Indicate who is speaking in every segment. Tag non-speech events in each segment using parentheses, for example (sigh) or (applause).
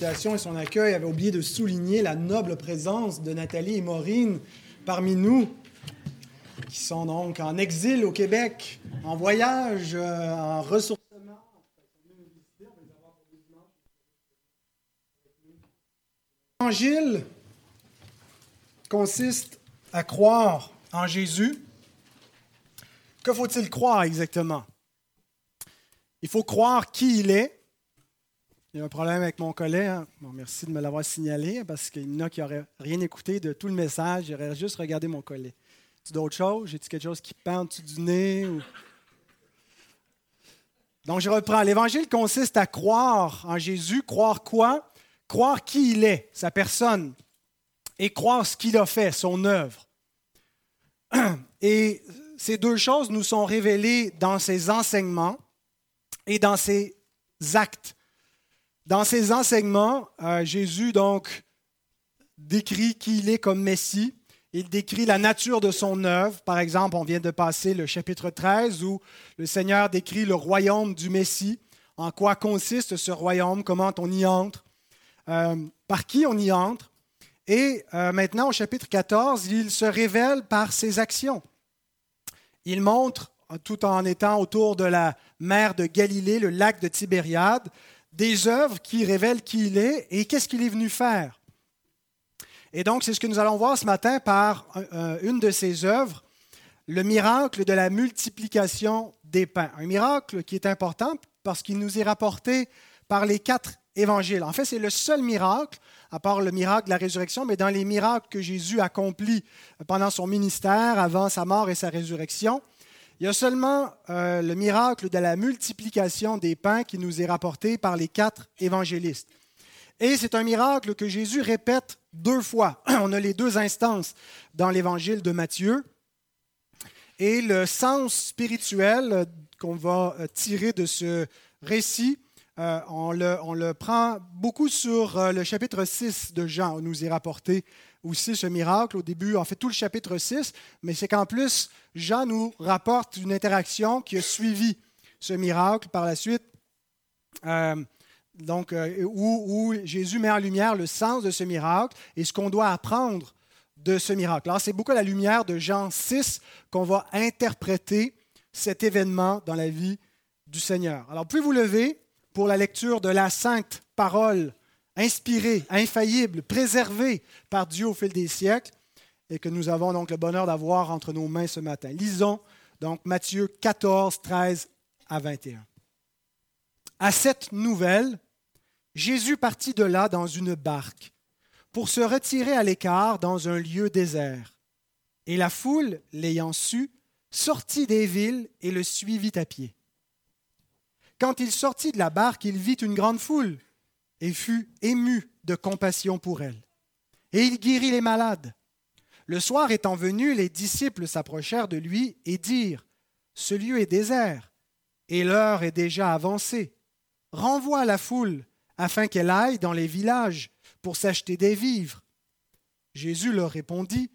Speaker 1: et son accueil avait oublié de souligner la noble présence de Nathalie et Maureen parmi nous, qui sont donc en exil au Québec, en voyage, euh, en ressourcement. L'évangile consiste à croire en Jésus. Que faut-il croire exactement? Il faut croire qui il est. Il y a un problème avec mon collègue. Hein. merci de me l'avoir signalé parce qu'il y en a qui n'auraient rien écouté de tout le message. J'aurais juste regardé mon collet. Tu d'autres choses? J'ai-tu quelque chose qui pend dessus du nez? Donc, je reprends. L'évangile consiste à croire en Jésus. Croire quoi? Croire qui il est, sa personne, et croire ce qu'il a fait, son œuvre. (clears throat) Et ces deux choses nous sont révélées dans ses enseignements et dans ses actes. Dans ses enseignements, euh, Jésus donc décrit qui il est comme Messie. Il décrit la nature de son œuvre. Par exemple, on vient de passer le chapitre 13 où le Seigneur décrit le royaume du Messie, en quoi consiste ce royaume, comment on y entre, euh, par qui on y entre? Et euh, maintenant, au chapitre 14, il se révèle par ses actions. Il montre tout en étant autour de la mer de Galilée, le lac de Tibériade, des œuvres qui révèlent qui il est et qu'est-ce qu'il est venu faire. Et donc, c'est ce que nous allons voir ce matin par une de ses œuvres, le miracle de la multiplication des pains. Un miracle qui est important parce qu'il nous est rapporté par les quatre évangiles. En fait, c'est le seul miracle, à part le miracle de la résurrection, mais dans les miracles que Jésus accomplit pendant son ministère, avant sa mort et sa résurrection, il y a seulement euh, le miracle de la multiplication des pains qui nous est rapporté par les quatre évangélistes. Et c'est un miracle que Jésus répète deux fois. (clears throat) On a les deux instances dans l'évangile de Matthieu. Et le sens spirituel qu'on va euh, tirer de ce récit, euh, on, le, prend beaucoup sur le chapitre 6 de Jean, où nous est rapporté aussi ce miracle au début, en fait tout le chapitre 6, mais c'est qu'en plus, Jean nous rapporte une interaction qui a suivi ce miracle par la suite, euh, donc, euh, où, Jésus met en lumière le sens de ce miracle et ce qu'on doit apprendre de ce miracle. Alors, c'est beaucoup à la lumière de Jean 6 qu'on va interpréter cet événement dans la vie du Seigneur. Alors, puis vous lever pour la lecture de la sainte parole inspiré, infaillible, préservé par Dieu au fil des siècles et que nous avons donc le bonheur d'avoir entre nos mains ce matin. Lisons donc Matthieu 14, 13 à 21. À cette nouvelle, Jésus partit de là dans une barque pour se retirer à l'écart dans un lieu désert. Et la foule, l'ayant su, sortit des villes et le suivit à pied. Quand il sortit de la barque, il vit une grande foule et fut ému de compassion pour elle. Et il guérit les malades. Le soir étant venu, les disciples s'approchèrent de lui et dirent, Ce lieu est désert, et l'heure est déjà avancée. Renvoie la foule, afin qu'elle aille dans les villages pour s'acheter des vivres. Jésus leur répondit,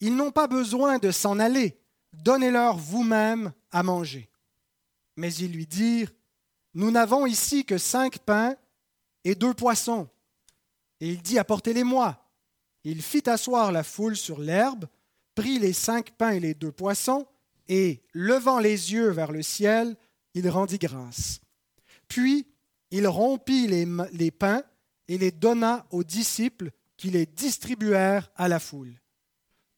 Speaker 1: Ils n'ont pas besoin de s'en aller, donnez-leur vous-même à manger. Mais ils lui dirent, Nous n'avons ici que cinq pains et deux poissons. Et il dit, apportez-les-moi. Il fit asseoir la foule sur l'herbe, prit les cinq pains et les deux poissons, et, levant les yeux vers le ciel, il rendit grâce. Puis il rompit les, les pains et les donna aux disciples qui les distribuèrent à la foule.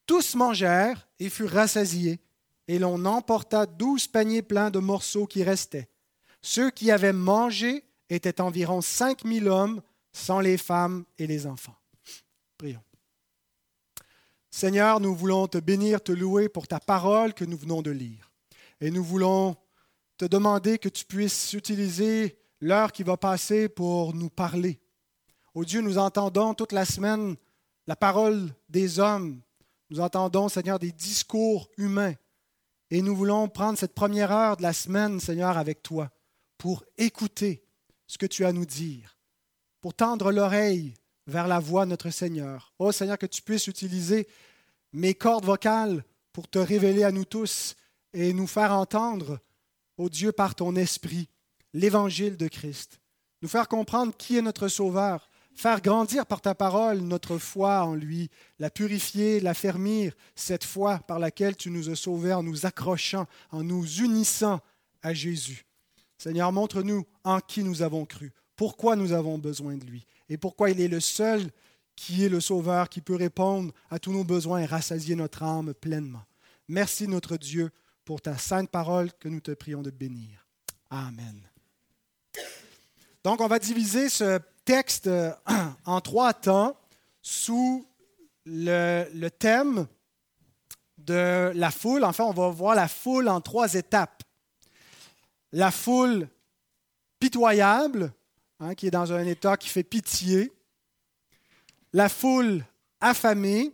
Speaker 1: Tous mangèrent et furent rassasiés, et l'on emporta douze paniers pleins de morceaux qui restaient. Ceux qui avaient mangé étaient environ 5000 hommes, sans les femmes et les enfants. Prions. Seigneur, nous voulons te bénir, te louer pour ta parole que nous venons de lire. Et nous voulons te demander que tu puisses utiliser l'heure qui va passer pour nous parler. Ô Dieu, nous entendons toute la semaine la parole des hommes. Nous entendons, Seigneur, des discours humains. Et nous voulons prendre cette première heure de la semaine, Seigneur, avec toi, pour écouter, ce que tu as à nous dire, pour tendre l'oreille vers la voix de notre Seigneur. Oh Seigneur, que tu puisses utiliser mes cordes vocales pour te révéler à nous tous et nous faire entendre, ô oh Dieu, par ton esprit, l'évangile de Christ. nous faire comprendre qui est notre Sauveur, faire grandir par ta parole notre foi en lui, la purifier, la fermir, cette foi par laquelle tu nous as sauvés en nous accrochant, en nous unissant à Jésus. Seigneur, montre-nous en qui nous avons cru, pourquoi nous avons besoin de lui et pourquoi il est le seul qui est le Sauveur, qui peut répondre à tous nos besoins et rassasier notre âme pleinement. Merci notre Dieu pour ta sainte parole que nous te prions de bénir. Amen. Donc on va diviser ce texte euh, (clears throat) en trois temps sous le, thème de la foule. Enfin, on va voir la foule en trois étapes. La foule pitoyable, hein, qui est dans un état qui fait pitié. La foule affamée,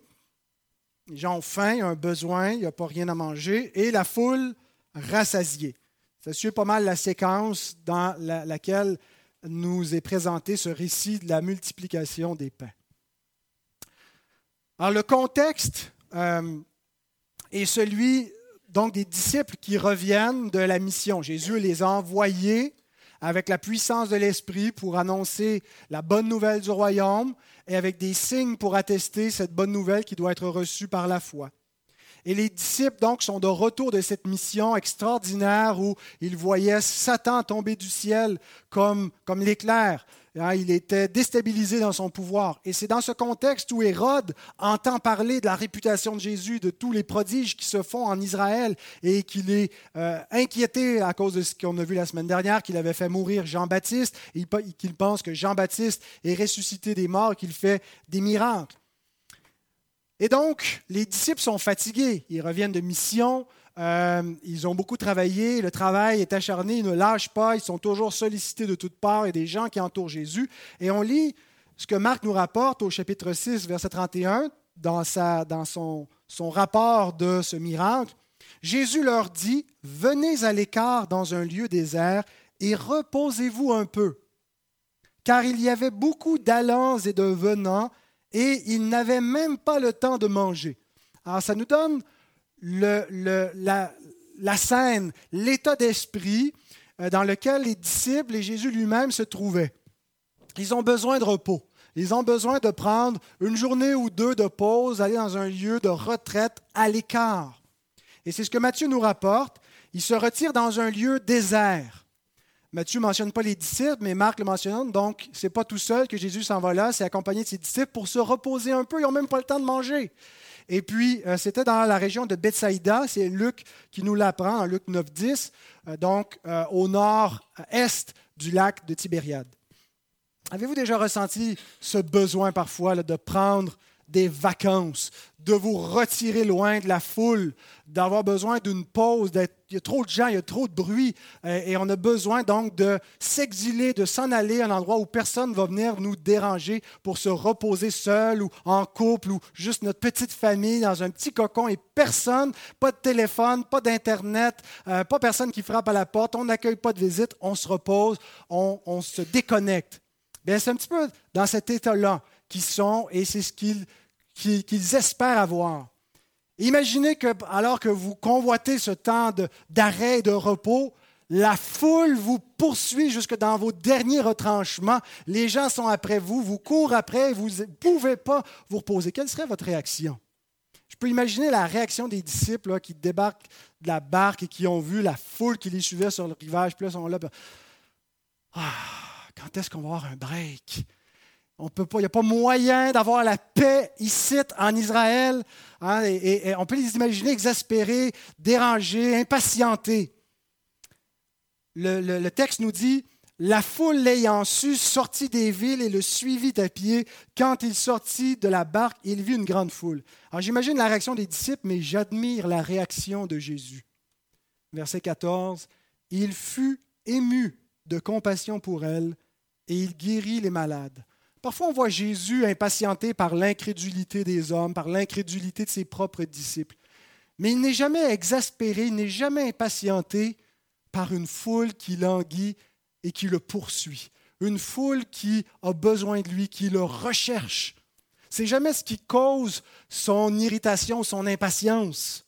Speaker 1: les gens ont faim, ils ont un besoin, il n'y a pas rien à manger. Et la foule rassasiée. Ça suit pas mal la séquence dans laquelle nous est présenté ce récit de la multiplication des pains. Alors le contexte euh, est celui donc des disciples qui reviennent de la mission. Jésus les a envoyés avec la puissance de l'Esprit pour annoncer la bonne nouvelle du royaume et avec des signes pour attester cette bonne nouvelle qui doit être reçue par la foi. Et les disciples, donc, sont de retour de cette mission extraordinaire où ils voyaient Satan tomber du ciel comme, comme l'éclair. Hein, il était déstabilisé dans son pouvoir. Et c'est dans ce contexte où Hérode entend parler de la réputation de Jésus, de tous les prodiges qui se font en Israël, et qu'il est euh, inquiété à cause de ce qu'on a vu la semaine dernière, qu'il avait fait mourir Jean-Baptiste, et qu'il pense que Jean-Baptiste est ressuscité des morts, qu'il fait des miracles. Et donc, les disciples sont fatigués. Ils reviennent de mission. Euh, ils ont beaucoup travaillé. Le travail est acharné. Ils ne lâchent pas. Ils sont toujours sollicités de toutes parts. et des gens qui entourent Jésus. Et on lit ce que Marc nous rapporte au chapitre 6, verset 31, dans, sa, dans son, son rapport de ce miracle. Jésus leur dit, Venez à l'écart dans un lieu désert et reposez-vous un peu. Car il y avait beaucoup d'allants et de venants et ils n'avaient même pas le temps de manger. Alors ça nous donne la, scène, l'état d'esprit euh, dans lequel les disciples et Jésus lui-même se trouvaient. Ils ont besoin de repos. Ils ont besoin de prendre une journée ou deux de pause, aller dans un lieu de retraite à l'écart. Et c'est ce que Matthieu nous rapporte. Ils se retirent dans un lieu désert. Matthieu ne mentionne pas les disciples, mais Marc le mentionne. Donc, ce n'est pas tout seul que Jésus s'en va là, c'est accompagné de ses disciples pour se reposer un peu. Ils n'ont même pas le temps de manger. Et puis, euh, c'était dans la région de Bethsaïda, c'est Luc qui nous l'apprend, en Luc 9, 10, euh, donc euh, au nord-est du lac de Tibériade. Avez-vous déjà ressenti ce besoin parfois de prendre des vacances, de vous retirer loin de la foule, d'avoir besoin d'une pause, il y a trop de gens, il y a trop de bruit, euh, et on a besoin donc de s'exiler, de s'en aller à un endroit où personne ne va venir nous déranger pour se reposer seul ou en couple ou juste notre petite famille dans un petit cocon et personne, pas de téléphone, pas d'Internet, euh, pas personne qui frappe à la porte, on n'accueille pas de visite, on se repose, on, se déconnecte. C'est un petit peu dans cet état-là qui sont, et c'est ce qu'ils espèrent avoir. Imaginez que, alors que vous convoitez ce temps d'arrêt et de repos, la foule vous poursuit jusque dans vos derniers retranchements. Les gens sont après vous, vous courent après, vous ne pouvez pas vous reposer. Quelle serait votre réaction? Je peux imaginer la réaction des disciples qui débarquent de la barque et qui ont vu la foule qui les suivait sur le rivage. Puis là, sont là. Ah, quand est-ce qu'on va avoir un break? On peut il n'y a pas moyen d'avoir la paix ici en Israël. Hein, et, on peut les imaginer exaspérés, dérangés, impatientés. Le, texte nous dit La foule l'ayant su sortit des villes et le suivit à pied. Quand il sortit de la barque, il vit une grande foule. Alors j'imagine la réaction des disciples, mais j'admire la réaction de Jésus. Verset 14 Il fut ému de compassion pour elle et il guérit les malades. Parfois, on voit Jésus impatienté par l'incrédulité des hommes, par l'incrédulité de ses propres disciples. Mais il n'est jamais exaspéré, il n'est jamais impatienté par une foule qui languit et qui le poursuit. Une foule qui a besoin de lui, qui le recherche. C'est jamais ce qui cause son irritation, son impatience.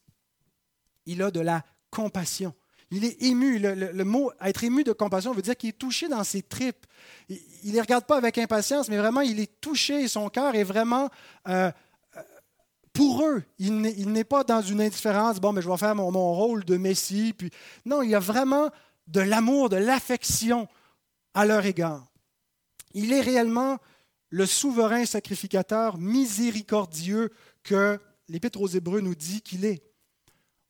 Speaker 1: Il a de la compassion. Il est ému. Le, mot être ému de compassion veut dire qu'il est touché dans ses tripes. Il ne les regarde pas avec impatience, mais vraiment, il est touché. Son cœur est vraiment euh, euh, pour eux. Il n'est pas dans une indifférence. Bon, mais je vais faire mon, mon rôle de Messie. Puis, non, il y a vraiment de l'amour, de l'affection à leur égard. Il est réellement le souverain sacrificateur miséricordieux que l'Épître aux Hébreux nous dit qu'il est.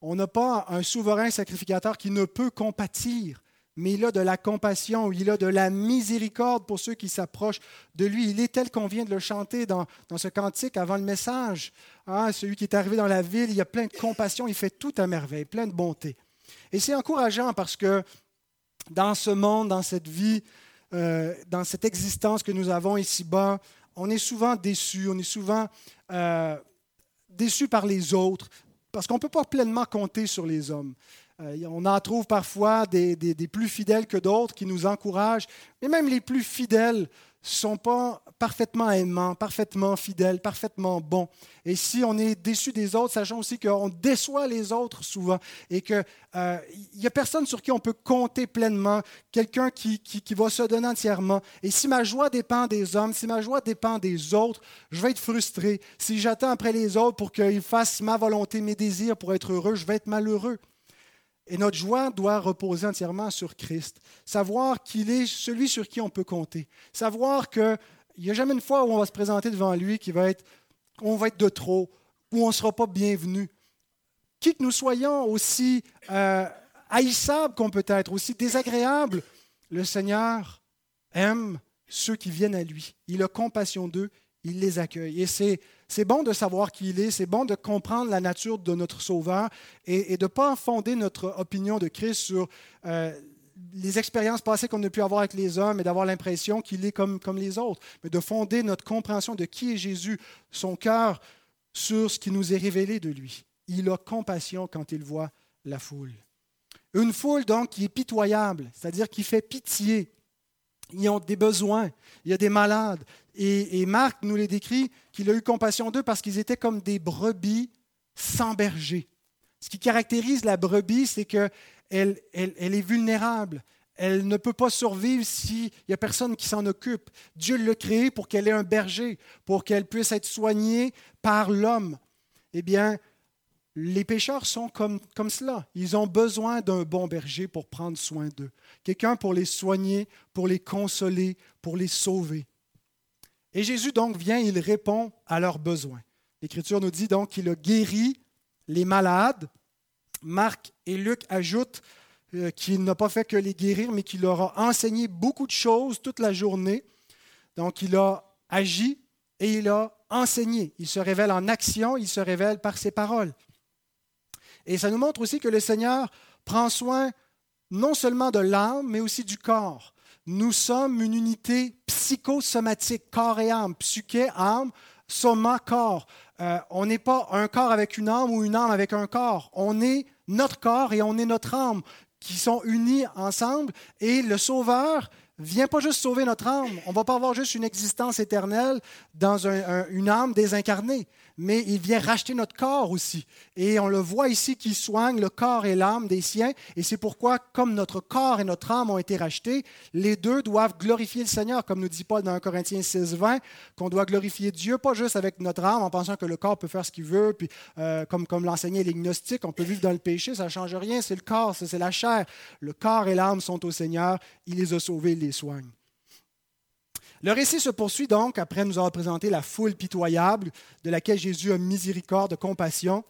Speaker 1: On n'a pas un souverain sacrificateur qui ne peut compatir, mais il a de la compassion, il a de la miséricorde pour ceux qui s'approchent de lui. Il est tel qu'on vient de le chanter dans, ce cantique avant le message. Ah, celui qui est arrivé dans la ville, il a plein de compassion, il fait tout à merveille, plein de bonté. Et c'est encourageant parce que dans ce monde, dans cette vie, euh, dans cette existence que nous avons ici-bas, on est souvent déçu, on est souvent euh, déçu par les autres, parce qu'on ne peut pas pleinement compter sur les hommes. Euh, on en trouve parfois des, des plus fidèles que d'autres qui nous encouragent, mais même les plus fidèles sont pas parfaitement aimants, parfaitement fidèles, parfaitement bons. Et si on est déçu des autres, sachant aussi qu'on déçoit les autres souvent et qu'il n'y euh, a personne sur qui on peut compter pleinement, quelqu'un qui, qui, qui, va se donner entièrement. Et si ma joie dépend des hommes, si ma joie dépend des autres, je vais être frustré. Si j'attends après les autres pour qu'ils fassent ma volonté, mes désirs pour être heureux, je vais être malheureux. Et notre joie doit reposer entièrement sur Christ. Savoir qu'il est celui sur qui on peut compter. Savoir qu'il n'y a jamais une fois où on va se présenter devant lui qui va être, on va être de trop, où on ne sera pas bienvenu. Qui que nous soyons aussi euh, haïssables qu'on peut être, aussi désagréables, le Seigneur aime ceux qui viennent à lui. Il a compassion d'eux, il les accueille. Et c'est bon de savoir qui il est, c'est bon de comprendre la nature de notre Sauveur et, de ne pas fonder notre opinion de Christ sur euh, les expériences passées qu'on a pu avoir avec les hommes et d'avoir l'impression qu'il est comme, comme les autres, mais de fonder notre compréhension de qui est Jésus, son cœur, sur ce qui nous est révélé de lui. Il a compassion quand il voit la foule. Une foule donc qui est pitoyable, c'est-à-dire qui fait pitié. Ils ont des besoins, il y a des malades, et, Marc nous les décrit qu'il a eu compassion d'eux parce qu'ils étaient comme des brebis sans berger. Ce qui caractérise la brebis, c'est qu'elle elle, est vulnérable. Elle ne peut pas survivre s'il n'y a personne qui s'en occupe. Dieu l'a créée pour qu'elle ait un berger, pour qu'elle puisse être soignée par l'homme. Eh bien, les pécheurs sont comme, comme cela. Ils ont besoin d'un bon berger pour prendre soin d'eux. Quelqu'un pour les soigner, pour les consoler, pour les sauver. Et Jésus donc vient, il répond à leurs besoins. L'Écriture nous dit donc qu'il a guéri les malades. Marc et Luc ajoutent euh, qu'il n'a pas fait que les guérir, mais qu'il leur a enseigné beaucoup de choses toute la journée. Donc il a agi et il a enseigné. Il se révèle en action, il se révèle par ses paroles. Et ça nous montre aussi que le Seigneur prend soin non seulement de l'âme, mais aussi du corps. Nous sommes une unité psychosomatique, corps et âme, psyché, âme, soma, corps. Euh, on n'est pas un corps avec une âme ou une âme avec un corps. On est notre corps et on est notre âme qui sont unis ensemble. Et le Sauveur vient pas juste sauver notre âme. On ne va pas avoir juste une existence éternelle dans une âme désincarnée mais il vient racheter notre corps aussi. Et on le voit ici qu'il soigne le corps et l'âme des siens. Et c'est pourquoi, comme notre corps et notre âme ont été rachetés, les deux doivent glorifier le Seigneur, comme nous dit Paul dans 1 Corinthiens 16, 20, qu'on doit glorifier Dieu, pas juste avec notre âme en pensant que le corps peut faire ce qu'il veut, puis euh, comme, comme l'enseignaient les on peut vivre dans le péché, ça ne change rien, c'est le corps, c'est la chair. Le corps et l'âme sont au Seigneur, il les a sauvés, il les soigne. Le récit se poursuit donc après nous avoir présenté la foule pitoyable de laquelle Jésus a miséricorde, compassion,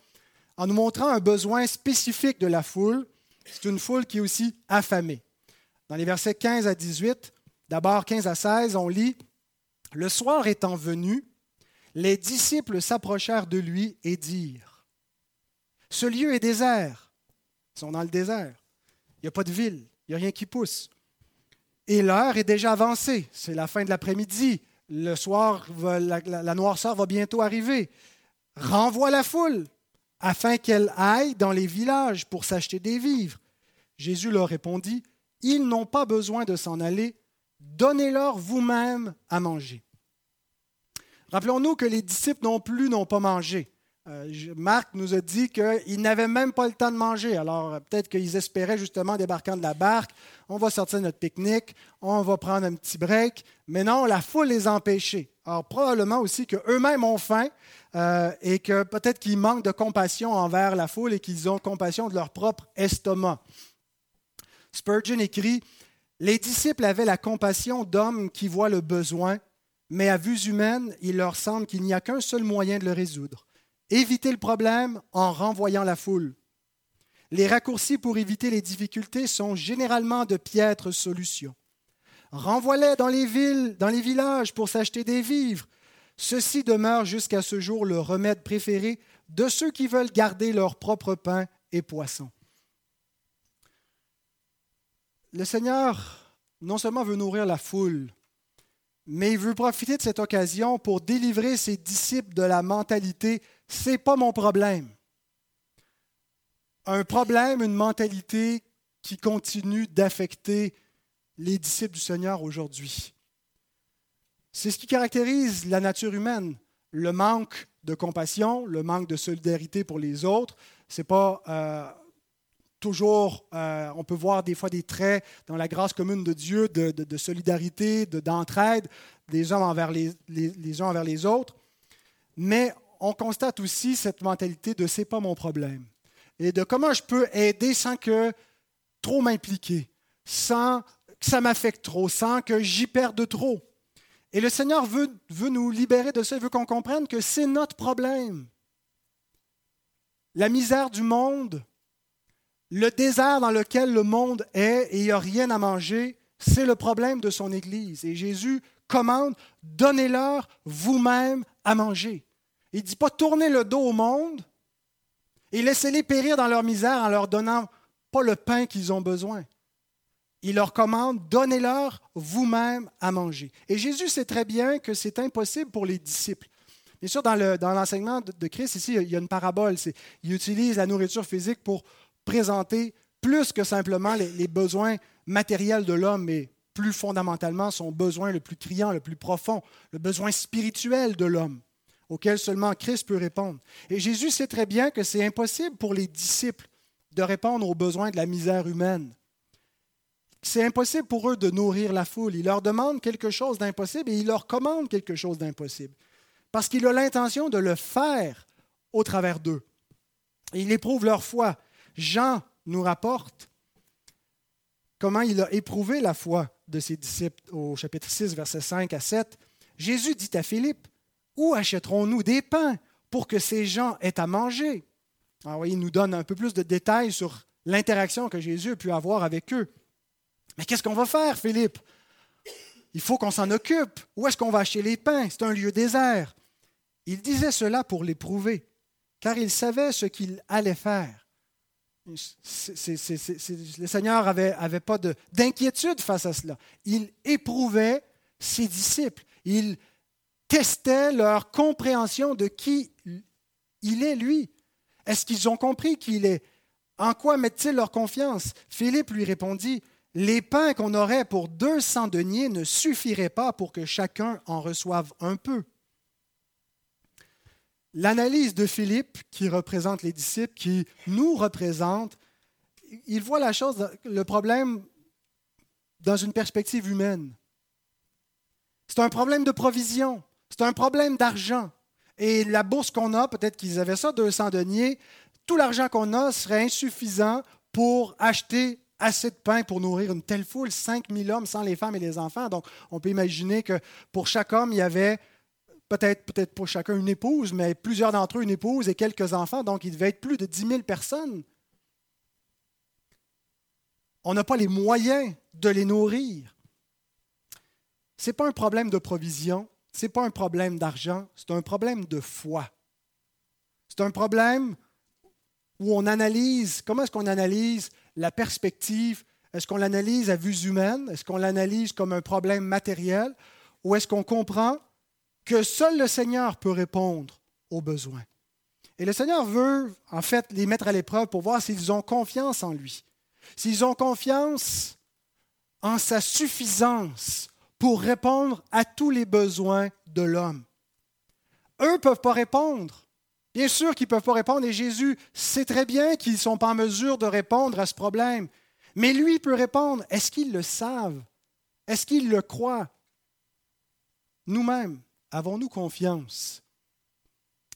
Speaker 1: en nous montrant un besoin spécifique de la foule. C'est une foule qui est aussi affamée. Dans les versets 15 à 18, d'abord 15 à 16, on lit Le soir étant venu, les disciples s'approchèrent de lui et dirent Ce lieu est désert. Ils sont dans le désert. Il n'y a pas de ville, il n'y a rien qui pousse. Et l'heure est déjà avancée. C'est la fin de l'après-midi. Le soir, la, noirceur va bientôt arriver. Renvoie la foule afin qu'elle aille dans les villages pour s'acheter des vivres. Jésus leur répondit, Ils n'ont pas besoin de s'en aller, donnez-leur vous-même à manger. Rappelons-nous que les disciples non plus n'ont pas mangé. Euh, Marc nous a dit qu'ils n'avaient même pas le temps de manger. Alors euh, peut-être qu'ils espéraient justement débarquant de la barque, on va sortir notre pique-nique, on va prendre un petit break. Mais non, la foule les a empêchés. Alors probablement aussi qu'eux-mêmes ont faim euh, et que peut-être qu'ils manquent de compassion envers la foule et qu'ils ont compassion de leur propre estomac. Spurgeon écrit, Les disciples avaient la compassion d'hommes qui voient le besoin, mais à vue humaine, il leur semble qu'il n'y a qu'un seul moyen de le résoudre Éviter le problème en renvoyant la foule. Les raccourcis pour éviter les difficultés sont généralement de piètres solutions. Renvoie-les dans les villes, dans les villages pour s'acheter des vivres. Ceci demeure jusqu'à ce jour le remède préféré de ceux qui veulent garder leur propre pain et poisson. Le Seigneur non seulement veut nourrir la foule, mais il veut profiter de cette occasion pour délivrer ses disciples de la mentalité c'est pas mon problème. Un problème, une mentalité qui continue d'affecter les disciples du Seigneur aujourd'hui. C'est ce qui caractérise la nature humaine, le manque de compassion, le manque de solidarité pour les autres. C'est pas euh, toujours, euh, on peut voir des fois des traits dans la grâce commune de Dieu de, solidarité, d'entraide des uns envers les, les uns envers les autres. Mais on constate aussi cette mentalité de c'est pas mon problème et de comment je peux aider sans que trop m'impliquer, sans que ça m'affecte trop, sans que j'y perde trop. Et le Seigneur veut, veut nous libérer de ça, il veut qu'on comprenne que c'est notre problème. La misère du monde, le désert dans lequel le monde est et il n'y a rien à manger, c'est le problème de son Église. Et Jésus commande, donnez-leur vous-même à manger. Il ne dit pas tournez le dos au monde et laissez-les périr dans leur misère en leur donnant pas le pain qu'ils ont besoin. Il leur commande, donnez-leur vous-même à manger. Et Jésus sait très bien que c'est impossible pour les disciples. Bien sûr, dans, l'enseignement de, Christ, ici, il y a une parabole. il utilise la nourriture physique pour présenter plus que simplement les, les besoins matériels de l'homme, mais plus fondamentalement son besoin le plus criant, le plus profond, le besoin spirituel de l'homme auquel seulement Christ peut répondre. Et Jésus sait très bien que c'est impossible pour les disciples de répondre aux besoins de la misère humaine. C'est impossible pour eux de nourrir la foule. Il leur demande quelque chose d'impossible et il leur commande quelque chose d'impossible. Parce qu'il a l'intention de le faire au travers d'eux. il éprouve leur foi. Jean nous rapporte comment il a éprouvé la foi de ses disciples au chapitre 6, versets 5 à 7. Jésus dit à Philippe, où achèterons-nous des pains pour que ces gens aient à manger? Alors, ah il nous donne un peu plus de détails sur l'interaction que Jésus a pu avoir avec eux. Mais qu'est-ce qu'on va faire, Philippe? Il faut qu'on s'en occupe. Où est-ce qu'on va acheter les pains? C'est un lieu désert. Il disait cela pour l'éprouver, car il savait ce qu'il allait faire. le Seigneur n'avait avait pas d'inquiétude face à cela. Il éprouvait ses disciples. Il testait leur compréhension de qui il est, lui. Est-ce qu'ils ont compris qui il est? En quoi mettent-ils leur confiance? Philippe lui répondit, Les pains qu'on aurait pour 200 deniers ne suffiraient pas pour que chacun en reçoive un peu. L'analyse de Philippe, qui représente les disciples, qui nous représente, il voit la chose, le problème dans une perspective humaine. C'est un problème de provision. C'est un problème d'argent. Et la bourse qu'on a, peut-être qu'ils avaient ça, 200 deniers, tout l'argent qu'on a serait insuffisant pour acheter assez de pain pour nourrir une telle foule, 5000 hommes sans les femmes et les enfants. Donc, on peut imaginer que pour chaque homme, il y avait peut-être peut-être pour chacun une épouse, mais plusieurs d'entre eux une épouse et quelques enfants. Donc, il devait être plus de 10 000 personnes. On n'a pas les moyens de les nourrir. Ce n'est pas un problème de provision, ce n'est pas un problème d'argent, c'est un problème de foi. C'est un problème où on analyse, comment est-ce qu'on analyse la perspective? Est-ce qu'on l'analyse à vue humaine Est-ce qu'on l'analyse comme un problème matériel? Ou est-ce qu'on comprend que seul le Seigneur peut répondre aux besoins? Et le Seigneur veut, en fait, les mettre à l'épreuve pour voir s'ils ont confiance en lui, s'ils ont confiance en sa suffisance pour répondre à tous les besoins de l'homme. Eux ne peuvent pas répondre. Bien sûr qu'ils ne peuvent pas répondre et Jésus sait très bien qu'ils ne sont pas en mesure de répondre à ce problème. Mais lui peut répondre. Est-ce qu'ils le savent? Est-ce qu'ils le croient? Nous-mêmes, avons-nous confiance?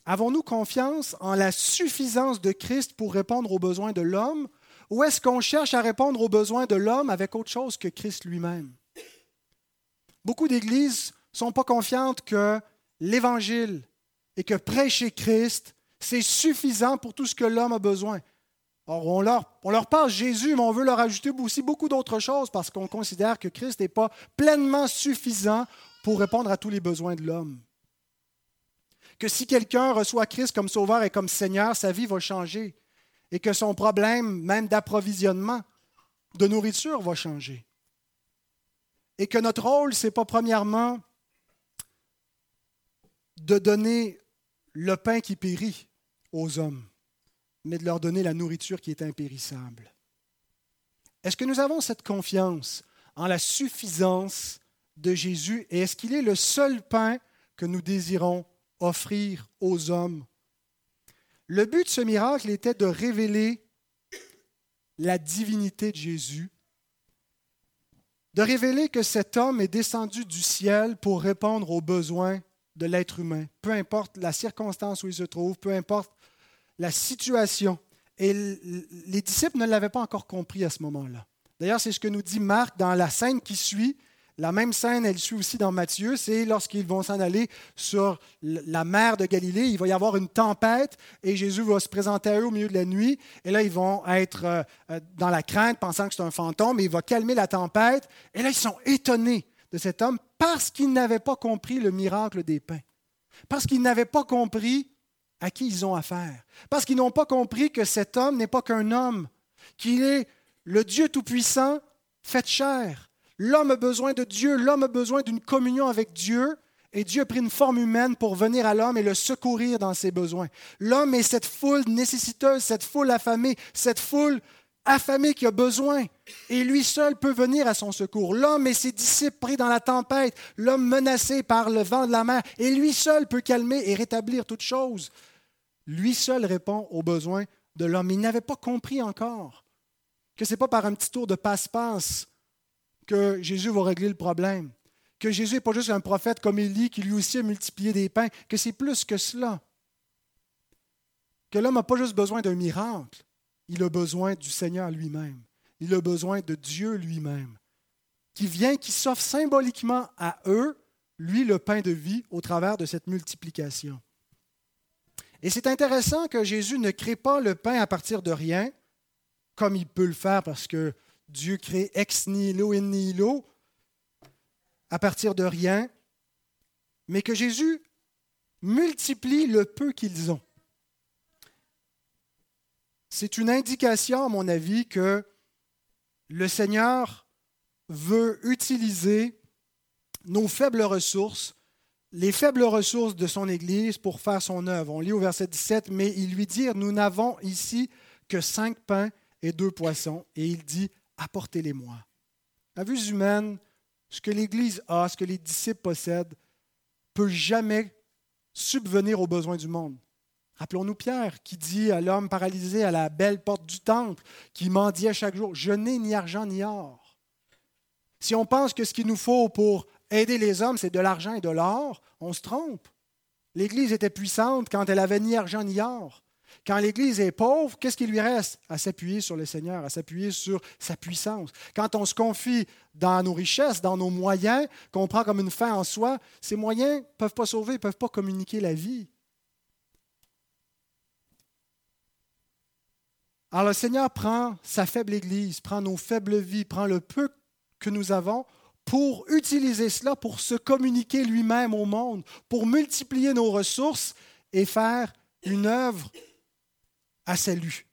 Speaker 1: Avons-nous confiance en la suffisance de Christ pour répondre aux besoins de l'homme ou est-ce qu'on cherche à répondre aux besoins de l'homme avec autre chose que Christ lui-même? Beaucoup d'églises ne sont pas confiantes que l'Évangile et que prêcher Christ, c'est suffisant pour tout ce que l'homme a besoin. Or, on leur, on leur parle Jésus, mais on veut leur ajouter aussi beaucoup d'autres choses parce qu'on considère que Christ n'est pas pleinement suffisant pour répondre à tous les besoins de l'homme. Que si quelqu'un reçoit Christ comme sauveur et comme Seigneur, sa vie va changer et que son problème même d'approvisionnement de nourriture va changer. Et que notre rôle, ce n'est pas premièrement de donner le pain qui périt aux hommes, mais de leur donner la nourriture qui est impérissable. Est-ce que nous avons cette confiance en la suffisance de Jésus et est-ce qu'il est le seul pain que nous désirons offrir aux hommes? Le but de ce miracle était de révéler la divinité de Jésus, de révéler que cet homme est descendu du ciel pour répondre aux besoins de l'être humain, peu importe la circonstance où il se trouve, peu importe la situation. Et les disciples ne l'avaient pas encore compris à ce moment-là. D'ailleurs, c'est ce que nous dit Marc dans la scène qui suit. La même scène, elle suit aussi dans Matthieu, c'est lorsqu'ils vont s'en aller sur la mer de Galilée, il va y avoir une tempête et Jésus va se présenter à eux au milieu de la nuit. Et là, ils vont être euh, euh, dans la crainte, pensant que c'est un fantôme, et il va calmer la tempête. Et là, ils sont étonnés de cet homme parce qu'ils n'avaient pas compris le miracle des pains, parce qu'ils n'avaient pas compris à qui ils ont affaire, parce qu'ils n'ont pas compris que cet homme n'est pas qu'un homme, qu'il est le Dieu Tout-Puissant fait chair. L'homme a besoin de Dieu, l'homme a besoin d'une communion avec Dieu, et Dieu a pris une forme humaine pour venir à l'homme et le secourir dans ses besoins. L'homme est cette foule nécessiteuse, cette foule affamée, cette foule affamé qui a besoin, et lui seul peut venir à son secours. L'homme et ses disciples pris dans la tempête, l'homme menacé par le vent de la mer, et lui seul peut calmer et rétablir toutes choses. Lui seul répond aux besoins de l'homme. Il n'avait pas compris encore que ce n'est pas par un petit tour de passe-passe que Jésus va régler le problème, que Jésus n'est pas juste un prophète comme Élie qui lui aussi a multiplié des pains, que c'est plus que cela, que l'homme n'a pas juste besoin d'un miracle, il a besoin du Seigneur lui-même. Il a besoin de Dieu lui-même, qui vient, qui s'offre symboliquement à eux, lui, le pain de vie, au travers de cette multiplication. Et c'est intéressant que Jésus ne crée pas le pain à partir de rien, comme il peut le faire parce que Dieu crée ex nihilo in nihilo, à partir de rien, mais que Jésus multiplie le peu qu'ils ont c'est une indication, à mon avis, que le Seigneur veut utiliser nos faibles ressources, les faibles ressources de son Église pour faire son œuvre. On lit au verset 17, mais il lui dit, nous n'avons ici que cinq pains et deux poissons, et il dit, apportez-les-moi. À vue humaine, ce que l'Église a, ce que les disciples possèdent, peut jamais subvenir aux besoins du monde. Rappelons-nous Pierre qui dit à l'homme paralysé à la belle porte du temple, qui mendiait chaque jour, Je n'ai ni argent ni or. Si on pense que ce qu'il nous faut pour aider les hommes, c'est de l'argent et de l'or, on se trompe. L'Église était puissante quand elle avait ni argent ni or. Quand l'Église est pauvre, qu'est-ce qui lui reste? À s'appuyer sur le Seigneur, à s'appuyer sur sa puissance. Quand on se confie dans nos richesses, dans nos moyens, qu'on prend comme une fin en soi, ces moyens ne peuvent pas sauver, ne peuvent pas communiquer la vie. Alors le Seigneur prend sa faible Église, prend nos faibles vies, prend le peu que nous avons pour utiliser cela pour se communiquer lui-même au monde, pour multiplier nos ressources et faire une œuvre à salut.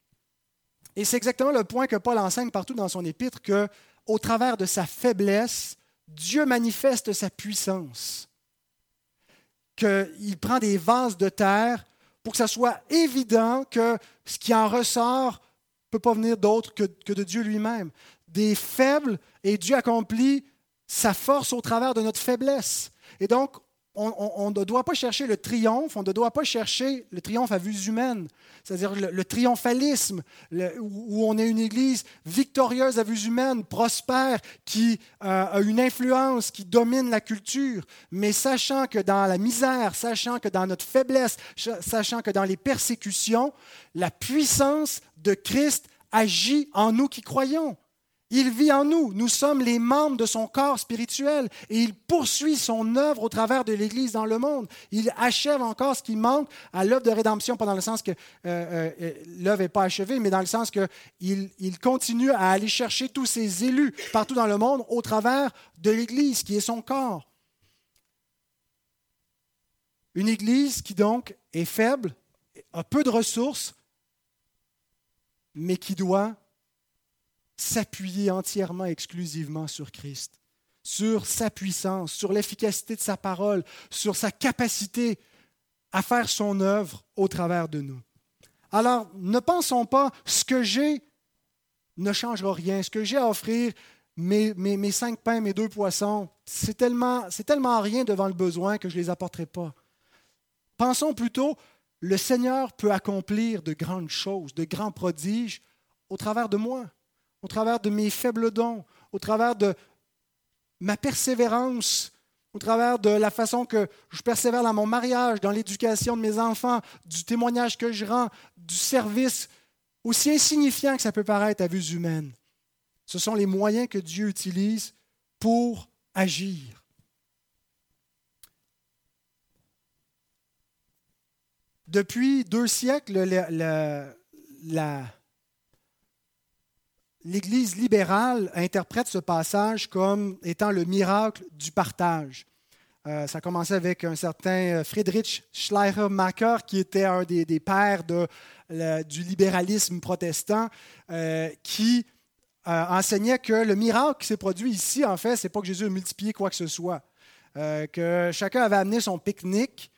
Speaker 1: Et c'est exactement le point que Paul enseigne partout dans son épître, que au travers de sa faiblesse, Dieu manifeste sa puissance. Qu'il prend des vases de terre pour que ça soit évident que ce qui en ressort ne peut pas venir d'autre que, de Dieu lui-même. Des faibles, et Dieu accomplit sa force au travers de notre faiblesse. Et donc, on, ne doit pas chercher le triomphe, on ne doit pas chercher le triomphe à vue humaine, c'est-à-dire le, triomphalisme, où on est une Église victorieuse à vue humaine, prospère, qui euh, a une influence, qui domine la culture, mais sachant que dans la misère, sachant que dans notre faiblesse, sachant que dans les persécutions, la puissance de Christ agit en nous qui croyons. Il vit en nous. Nous sommes les membres de son corps spirituel et il poursuit son œuvre au travers de l'Église dans le monde. Il achève encore ce qui manque à l'œuvre de rédemption, pas dans le sens que euh, euh, euh, l'œuvre n'est pas achevée, mais dans le sens qu'il il continue à aller chercher tous ses élus partout dans le monde au travers de l'Église qui est son corps. Une Église qui donc est faible, a peu de ressources, mais qui doit s'appuyer entièrement, exclusivement sur Christ, sur sa puissance, sur l'efficacité de sa parole, sur sa capacité à faire son œuvre au travers de nous. Alors, ne pensons pas, ce que j'ai ne changera rien, ce que j'ai à offrir, mes, cinq pains, mes deux poissons, c'est tellement, c'est tellement rien devant le besoin que je ne les apporterai pas. Pensons plutôt, le Seigneur peut accomplir de grandes choses, de grands prodiges au travers de moi au travers de mes faibles dons, au travers de ma persévérance, au travers de la façon que je persévère dans mon mariage, dans l'éducation de mes enfants, du témoignage que je rends, du service, aussi insignifiant que ça peut paraître à vue humaine. Ce sont les moyens que Dieu utilise pour agir. Depuis deux siècles, la, la l'Église libérale interprète ce passage comme étant le miracle du partage. Euh, ça a commencé avec un certain euh, Friedrich Schleiermacher, qui était un des, pères du libéralisme protestant, euh, qui enseignait que le miracle qui s'est produit ici, en fait, c'est pas que Jésus a multiplié quoi que ce soit, que chacun avait amené son pique-nique,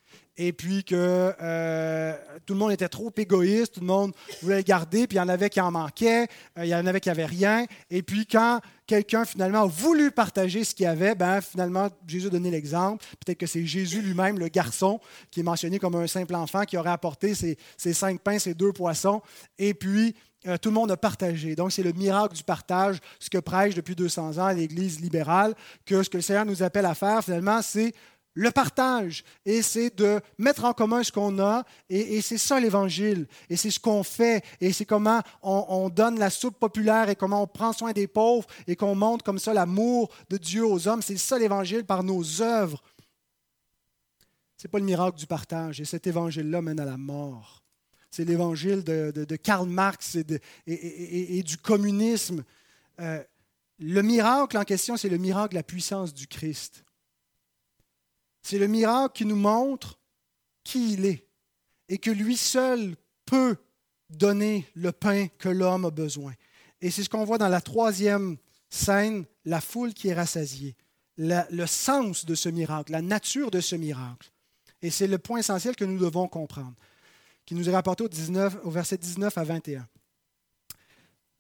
Speaker 1: et puis que euh, tout le monde était trop égoïste, tout le monde voulait le garder, puis il y en avait qui en manquaient, euh, il y en avait qui n'avaient rien. Et puis quand quelqu'un finalement a voulu partager ce qu'il avait, ben, finalement, Jésus a donné l'exemple. Peut-être que c'est Jésus lui-même, le garçon, qui est mentionné comme un simple enfant, qui aurait apporté ses, cinq pains, ses deux poissons, et puis euh, tout le monde a partagé. Donc, c'est le miracle du partage, ce que prêche depuis 200 ans l'Église libérale, que ce que le Seigneur nous appelle à faire, finalement, c'est le partage. Et c'est de mettre en commun ce qu'on a. Et, c'est ça l'Évangile. Et c'est ce qu'on fait. Et c'est comment on, donne la soupe populaire et comment on prend soin des pauvres et qu'on montre comme ça l'amour de Dieu aux hommes. C'est ça l'Évangile par nos œuvres. Ce n'est pas le miracle du partage. Et cet Évangile-là mène à la mort. C'est l'Évangile de, Karl Marx et, du communisme. Euh, le miracle en question, c'est le miracle de la puissance du Christ. C'est le miracle qui nous montre qui il est et que lui seul peut donner le pain que l'homme a besoin. Et c'est ce qu'on voit dans la troisième scène, la foule qui est rassasiée, le sens de ce miracle, la nature de ce miracle. Et c'est le point essentiel que nous devons comprendre, qui nous est rapporté au, 19, au verset 19 à 21.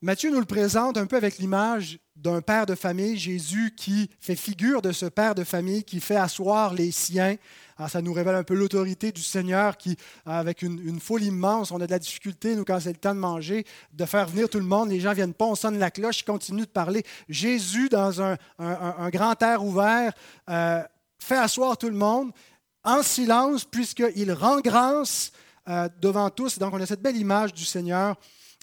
Speaker 1: Matthieu nous le présente un peu avec l'image d'un père de famille, Jésus qui fait figure de ce père de famille, qui fait asseoir les siens. Alors, ça nous révèle un peu l'autorité du Seigneur qui, avec une, foule immense, on a de la difficulté, nous, quand c'est le temps de manger, de faire venir tout le monde. Les gens ne viennent pas, on sonne la cloche, il continue de parler. Jésus, dans un, grand air ouvert, euh, fait asseoir tout le monde en silence, puisqu'il rend grâce euh, devant tous. Donc, on a cette belle image du Seigneur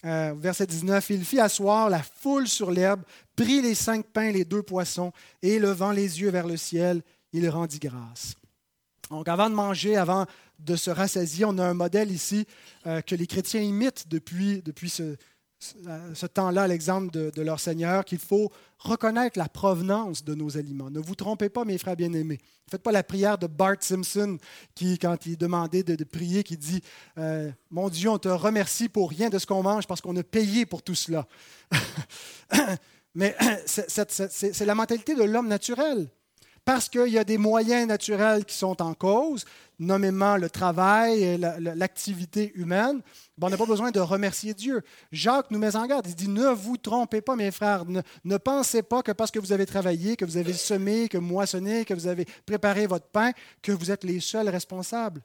Speaker 1: euh, verset 19, il fit asseoir la foule sur l'herbe, prit les cinq pains, les deux poissons, et levant les yeux vers le ciel, il rendit grâce. Donc avant de manger, avant de se rassasier, on a un modèle ici euh, que les chrétiens imitent depuis, depuis ce, ce temps-là l'exemple de, leur Seigneur, qu'il faut reconnaître la provenance de nos aliments. Ne vous trompez pas, mes frères bien-aimés. Ne faites pas la prière de Bart Simpson, qui, quand il demandait de, prier, qui dit euh, Mon Dieu, on te remercie pour rien de ce qu'on mange parce qu'on a payé pour tout cela. (laughs) Mais (clears throat) c'est la mentalité de l'homme naturel. Parce qu'il y a des moyens naturels qui sont en cause, nommément le travail et l'activité humaine, ben, on n'a pas besoin de remercier Dieu. Jacques nous met en garde. Il dit Ne vous trompez pas, mes frères. Ne, ne, pensez pas que parce que vous avez travaillé, que vous avez semé, que moissonné, que vous avez préparé votre pain, que vous êtes les seuls responsables.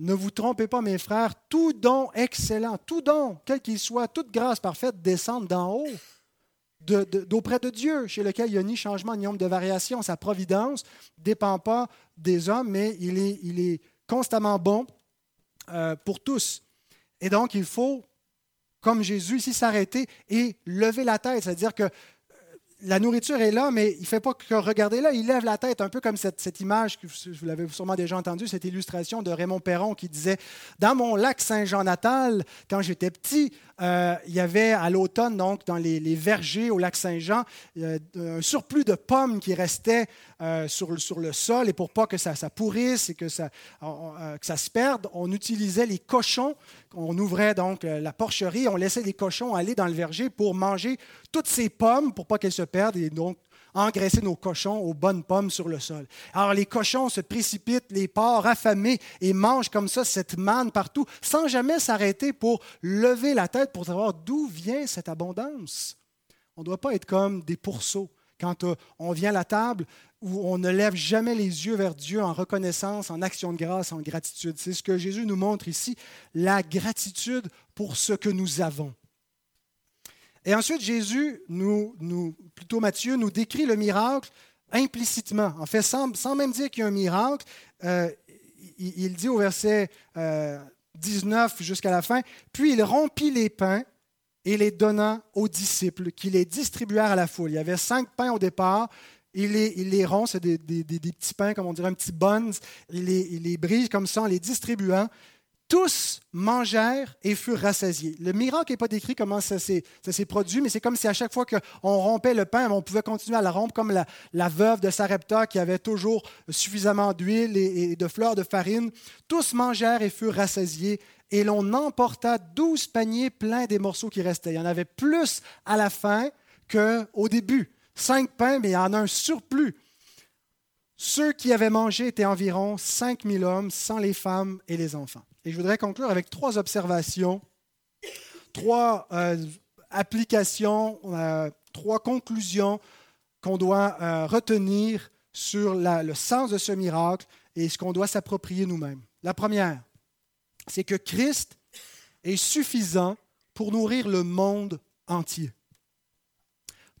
Speaker 1: Ne vous trompez pas, mes frères. Tout don excellent, tout don, quel qu'il soit, toute grâce parfaite descend d'en haut d'auprès de, Dieu, chez lequel il n'y a ni changement ni nombre de variation. Sa providence ne dépend pas des hommes, mais il est, il est constamment bon euh, pour tous. Et donc, il faut, comme Jésus ici, s'arrêter et lever la tête, c'est-à-dire que la nourriture est là, mais il ne fait pas que regarder là, il lève la tête, un peu comme cette, image que vous l'avez sûrement déjà entendue, cette illustration de Raymond Perron qui disait Dans mon lac Saint-Jean natal, quand j'étais petit, euh, il y avait à l'automne, donc dans les, vergers au lac Saint-Jean, un surplus de pommes qui restait euh, sur, le sol, et pour pas que ça, pourrisse et que ça, euh, que ça se perde, on utilisait les cochons. On ouvrait donc la porcherie, on laissait les cochons aller dans le verger pour manger toutes ces pommes pour pas qu'elles se perdent. Et donc engraisser nos cochons aux bonnes pommes sur le sol. Alors les cochons se précipitent, les porcs affamés et mangent comme ça cette manne partout sans jamais s'arrêter pour lever la tête pour savoir d'où vient cette abondance. On ne doit pas être comme des pourceaux. Quand euh, on vient à la table, où on ne lève jamais les yeux vers Dieu en reconnaissance, en action de grâce, en gratitude. C'est ce que Jésus nous montre ici, la gratitude pour ce que nous avons. Et ensuite, Jésus, nous, nous, plutôt Matthieu, nous décrit le miracle implicitement. En fait, sans, même dire qu'il y a un miracle, euh, il, dit au verset 19 euh, jusqu'à la fin, puis il rompit les pains et les donna aux disciples, qui les distribuèrent à la foule. Il y avait cinq pains au départ, il les, il c'est des, petits pains, comme on dirait un petit buns. Il les, il les brise comme ça en les distribuant. Tous mangèrent et furent rassasiés. Le miracle n'est pas décrit comment ça s'est, produit, mais c'est comme si à chaque fois qu'on rompait le pain, on pouvait continuer à le rompre, comme la, veuve de Sarepta qui avait toujours suffisamment d'huile et, et de fleurs de farine. Tous mangèrent et furent rassasiés, et l'on emporta douze paniers pleins des morceaux qui restaient. Il y en avait plus à la fin qu'au début cinq pains, mais il y en a un surplus. Ceux qui avaient mangé étaient environ 5000 hommes, sans les femmes et les enfants. Et je voudrais conclure avec trois observations, trois euh, applications, euh, trois conclusions qu'on doit euh, retenir sur le sens de ce miracle et ce qu'on doit s'approprier nous-mêmes. La première, c'est que Christ est suffisant pour nourrir le monde entier.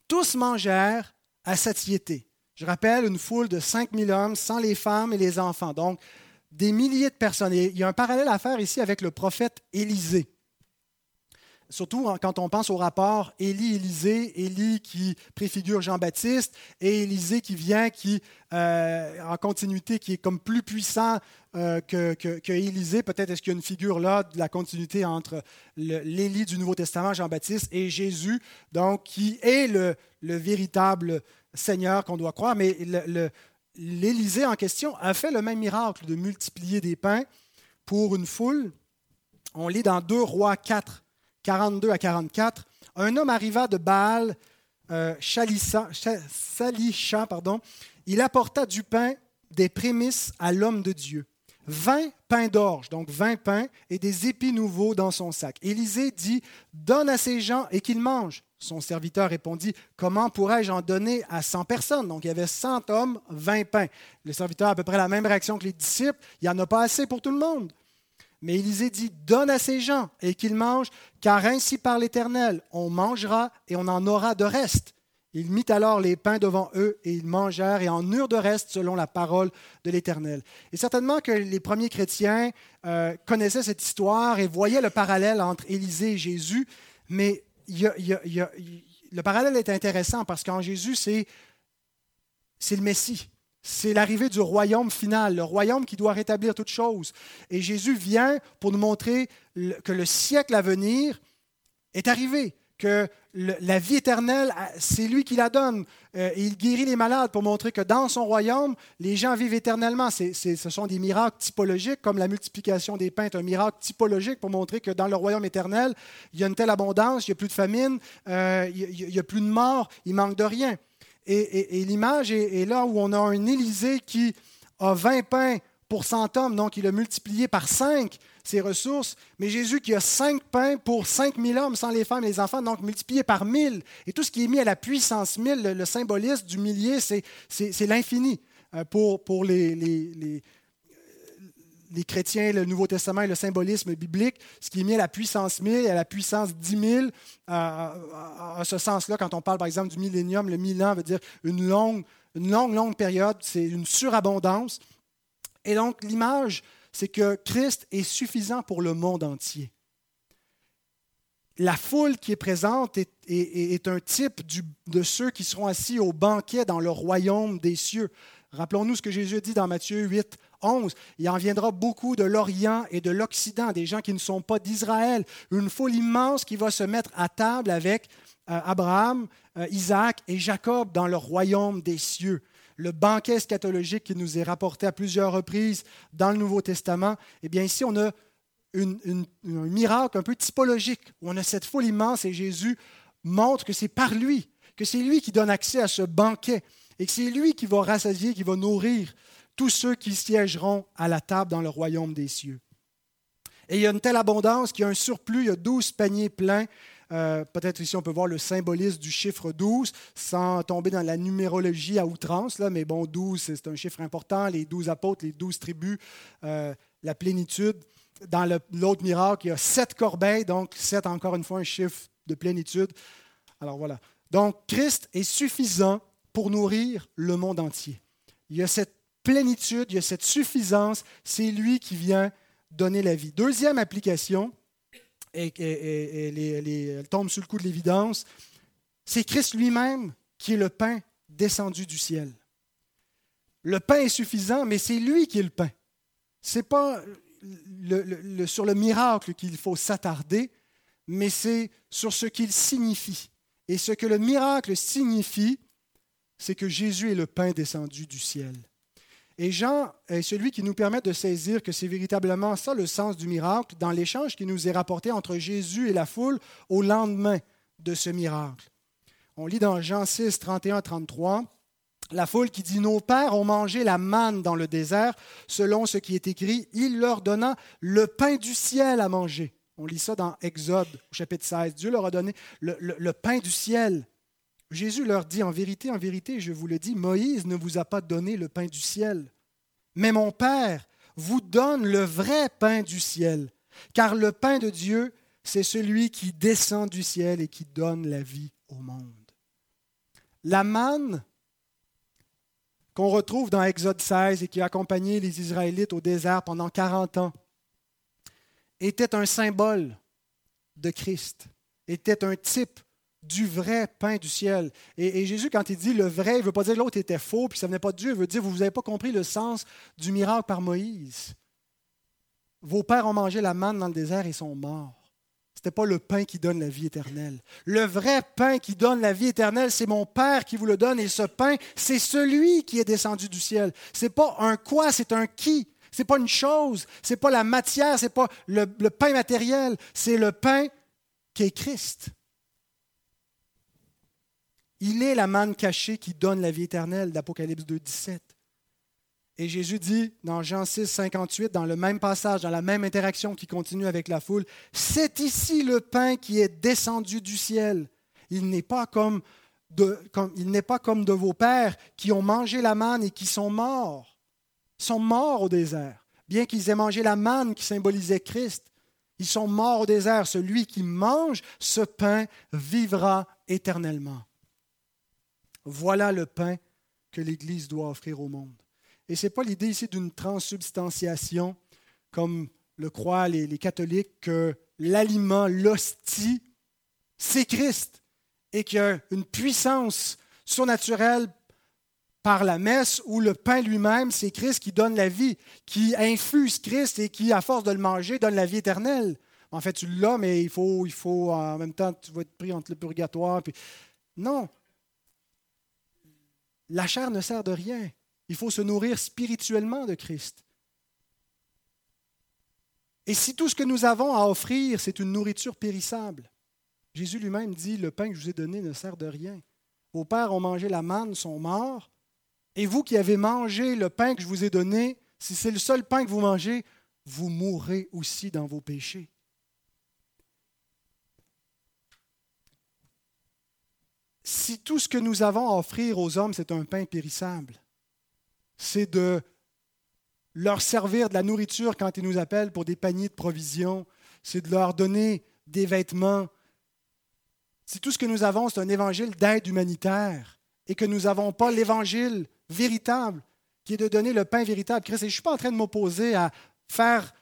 Speaker 1: Tous mangèrent à satiété. Je rappelle une foule de 5000 hommes, sans les femmes et les enfants. Donc, des milliers de personnes. Il y a un parallèle à faire ici avec le prophète Élisée. Surtout quand on pense au rapport Élie-Élisée, Élie qui préfigure Jean-Baptiste et Élisée qui vient, qui euh, en continuité, qui est comme plus puissant euh, que, Élisée. Peut-être est-ce qu'il y a une figure là de la continuité entre l'Élie du Nouveau Testament, Jean-Baptiste, et Jésus, donc qui est le, le véritable Seigneur qu'on doit croire. Mais l'Élysée en question a fait le même miracle de multiplier des pains pour une foule. On lit dans 2 Rois 4, 42 à 44, un homme arriva de Baal, euh, pardon, il apporta du pain, des prémices à l'homme de Dieu. Vingt pains d'orge, donc vingt pains, et des épis nouveaux dans son sac. Élisée dit, donne à ces gens et qu'ils mangent. Son serviteur répondit, comment pourrais-je en donner à cent personnes? Donc il y avait cent hommes, vingt pains. Le serviteur a à peu près la même réaction que les disciples, il n'y en a pas assez pour tout le monde. Mais Élisée dit, donne à ces gens et qu'ils mangent, car ainsi par l'Éternel, on mangera et on en aura de reste. Il mit alors les pains devant eux et ils mangèrent et en eurent de reste selon la parole de l'Éternel. Et certainement que les premiers chrétiens euh, connaissaient cette histoire et voyaient le parallèle entre Élisée et Jésus, mais le parallèle est intéressant parce qu'en Jésus, c'est le Messie c'est l'arrivée du royaume final, le royaume qui doit rétablir toutes choses. Et Jésus vient pour nous montrer que le siècle à venir est arrivé, que la vie éternelle, c'est lui qui la donne. Euh, il guérit les malades pour montrer que dans son royaume, les gens vivent éternellement. ce sont des miracles typologiques, comme la multiplication des pains est un miracle typologique pour montrer que dans le royaume éternel, il y a une telle abondance, il n'y a plus de famine, euh, il n'y a, plus de mort, il manque de rien. Et, l'image est, est, là où on a un Élysée qui a 20 pains pour 100 hommes, donc il a multiplié par 5 ses ressources, mais Jésus qui a 5 pains pour 5000 hommes sans les femmes et les enfants, donc multiplié par 1000. Et tout ce qui est mis à la puissance 1000, le, symbolisme du millier, c'est l'infini. Euh, pour, les, chrétiens, le Nouveau Testament et le symbolisme biblique, ce qui est mis à la puissance 1000 et à la puissance 10 000, à ce sens-là, quand on parle par exemple du millénium, le mille ans veut dire une longue, une longue, longue période, c'est une surabondance. Et donc, l'image, c'est que Christ est suffisant pour le monde entier. La foule qui est présente est, un type de ceux qui seront assis au banquet dans le royaume des cieux. Rappelons-nous ce que Jésus dit dans Matthieu 8, 11. Il en viendra beaucoup de l'Orient et de l'Occident, des gens qui ne sont pas d'Israël. Une foule immense qui va se mettre à table avec euh, Abraham, euh, Isaac et Jacob dans le royaume des cieux le banquet eschatologique qui nous est rapporté à plusieurs reprises dans le Nouveau Testament, eh bien ici, on a un miracle un peu typologique, où on a cette foule immense et Jésus montre que c'est par lui, que c'est lui qui donne accès à ce banquet et que c'est lui qui va rassasier, qui va nourrir tous ceux qui siégeront à la table dans le royaume des cieux. Et il y a une telle abondance qu'il y a un surplus, il y a douze paniers pleins euh, peut-être ici, on peut voir le symbolisme du chiffre 12 sans tomber dans la numérologie à outrance, là, mais bon, 12, c'est un chiffre important. Les 12 apôtres, les 12 tribus, euh, la plénitude. Dans l'autre miracle, il y a sept corbeilles, donc sept, encore une fois, un chiffre de plénitude. Alors voilà. Donc, Christ est suffisant pour nourrir le monde entier. Il y a cette plénitude, il y a cette suffisance. C'est lui qui vient donner la vie. Deuxième application, et, elle tombe sous le coup de l'évidence, c'est Christ lui-même qui est le pain descendu du ciel. Le pain est suffisant, mais c'est lui qui est le pain. Ce n'est pas sur le miracle qu'il faut s'attarder, mais c'est sur ce qu'il signifie. Et ce que le miracle signifie, c'est que Jésus est le pain descendu du ciel. Et Jean est celui qui nous permet de saisir que c'est véritablement ça le sens du miracle dans l'échange qui nous est rapporté entre Jésus et la foule au lendemain de ce miracle. On lit dans Jean 6, 31, 33, la foule qui dit, Nos pères ont mangé la manne dans le désert, selon ce qui est écrit, il leur donna le pain du ciel à manger. On lit ça dans Exode, chapitre 16. Dieu leur a donné le, le pain du ciel. Jésus leur dit, en vérité, en vérité, je vous le dis, Moïse ne vous a pas donné le pain du ciel, mais mon Père vous donne le vrai pain du ciel, car le pain de Dieu, c'est celui qui descend du ciel et qui donne la vie au monde. La manne qu'on retrouve dans Exode 16 et qui a accompagné les Israélites au désert pendant 40 ans était un symbole de Christ, était un type du vrai pain du ciel. Et, Jésus, quand il dit le vrai, il ne veut pas dire l'autre était faux, puis ça ne venait pas de Dieu, il veut dire, vous n'avez pas compris le sens du miracle par Moïse. Vos pères ont mangé la manne dans le désert et sont morts. Ce n'était pas le pain qui donne la vie éternelle. Le vrai pain qui donne la vie éternelle, c'est mon Père qui vous le donne, et ce pain, c'est celui qui est descendu du ciel. Ce n'est pas un quoi, c'est un qui. Ce n'est pas une chose, ce n'est pas la matière, ce n'est pas le, le pain matériel, c'est le pain qui est Christ. Il est la manne cachée qui donne la vie éternelle d'Apocalypse 2, 17. Et Jésus dit dans Jean 6, 58, dans le même passage, dans la même interaction qui continue avec la foule, c'est ici le pain qui est descendu du ciel. Il n'est pas comme de, il n'est pas comme de vos pères qui ont mangé la manne et qui sont morts. Ils sont morts au désert. Bien qu'ils aient mangé la manne qui symbolisait Christ, ils sont morts au désert. Celui qui mange ce pain vivra éternellement. Voilà le pain que l'Église doit offrir au monde. Et ce n'est pas l'idée ici d'une transsubstantiation, comme le croient les, catholiques, que l'aliment, l'hostie, c'est Christ et qu'il y a une puissance surnaturelle par la messe où le pain lui-même, c'est Christ qui donne la vie, qui infuse Christ et qui, à force de le manger, donne la vie éternelle. En fait, tu l'as, mais il faut, il faut, en même temps, tu vas être pris entre le purgatoire. Non, la chair ne sert de rien. Il faut se nourrir spirituellement de Christ. Et si tout ce que nous avons à offrir, c'est une nourriture périssable, Jésus lui-même dit, le pain que je vous ai donné ne sert de rien. vos pères ont mangé la manne, sont morts, et vous qui avez mangé le pain que je vous ai donné, si c'est le seul pain que vous mangez, vous mourrez aussi dans vos péchés. Si tout ce que nous avons à offrir aux hommes, c'est un pain périssable, c'est de leur servir de la nourriture quand ils nous appellent pour des paniers de provisions, c'est de leur donner des vêtements. Si tout ce que nous avons, c'est un évangile d'aide humanitaire et que nous n'avons pas l'évangile véritable, qui est de donner le pain véritable, Christ, et je ne suis pas en train de m'opposer à faire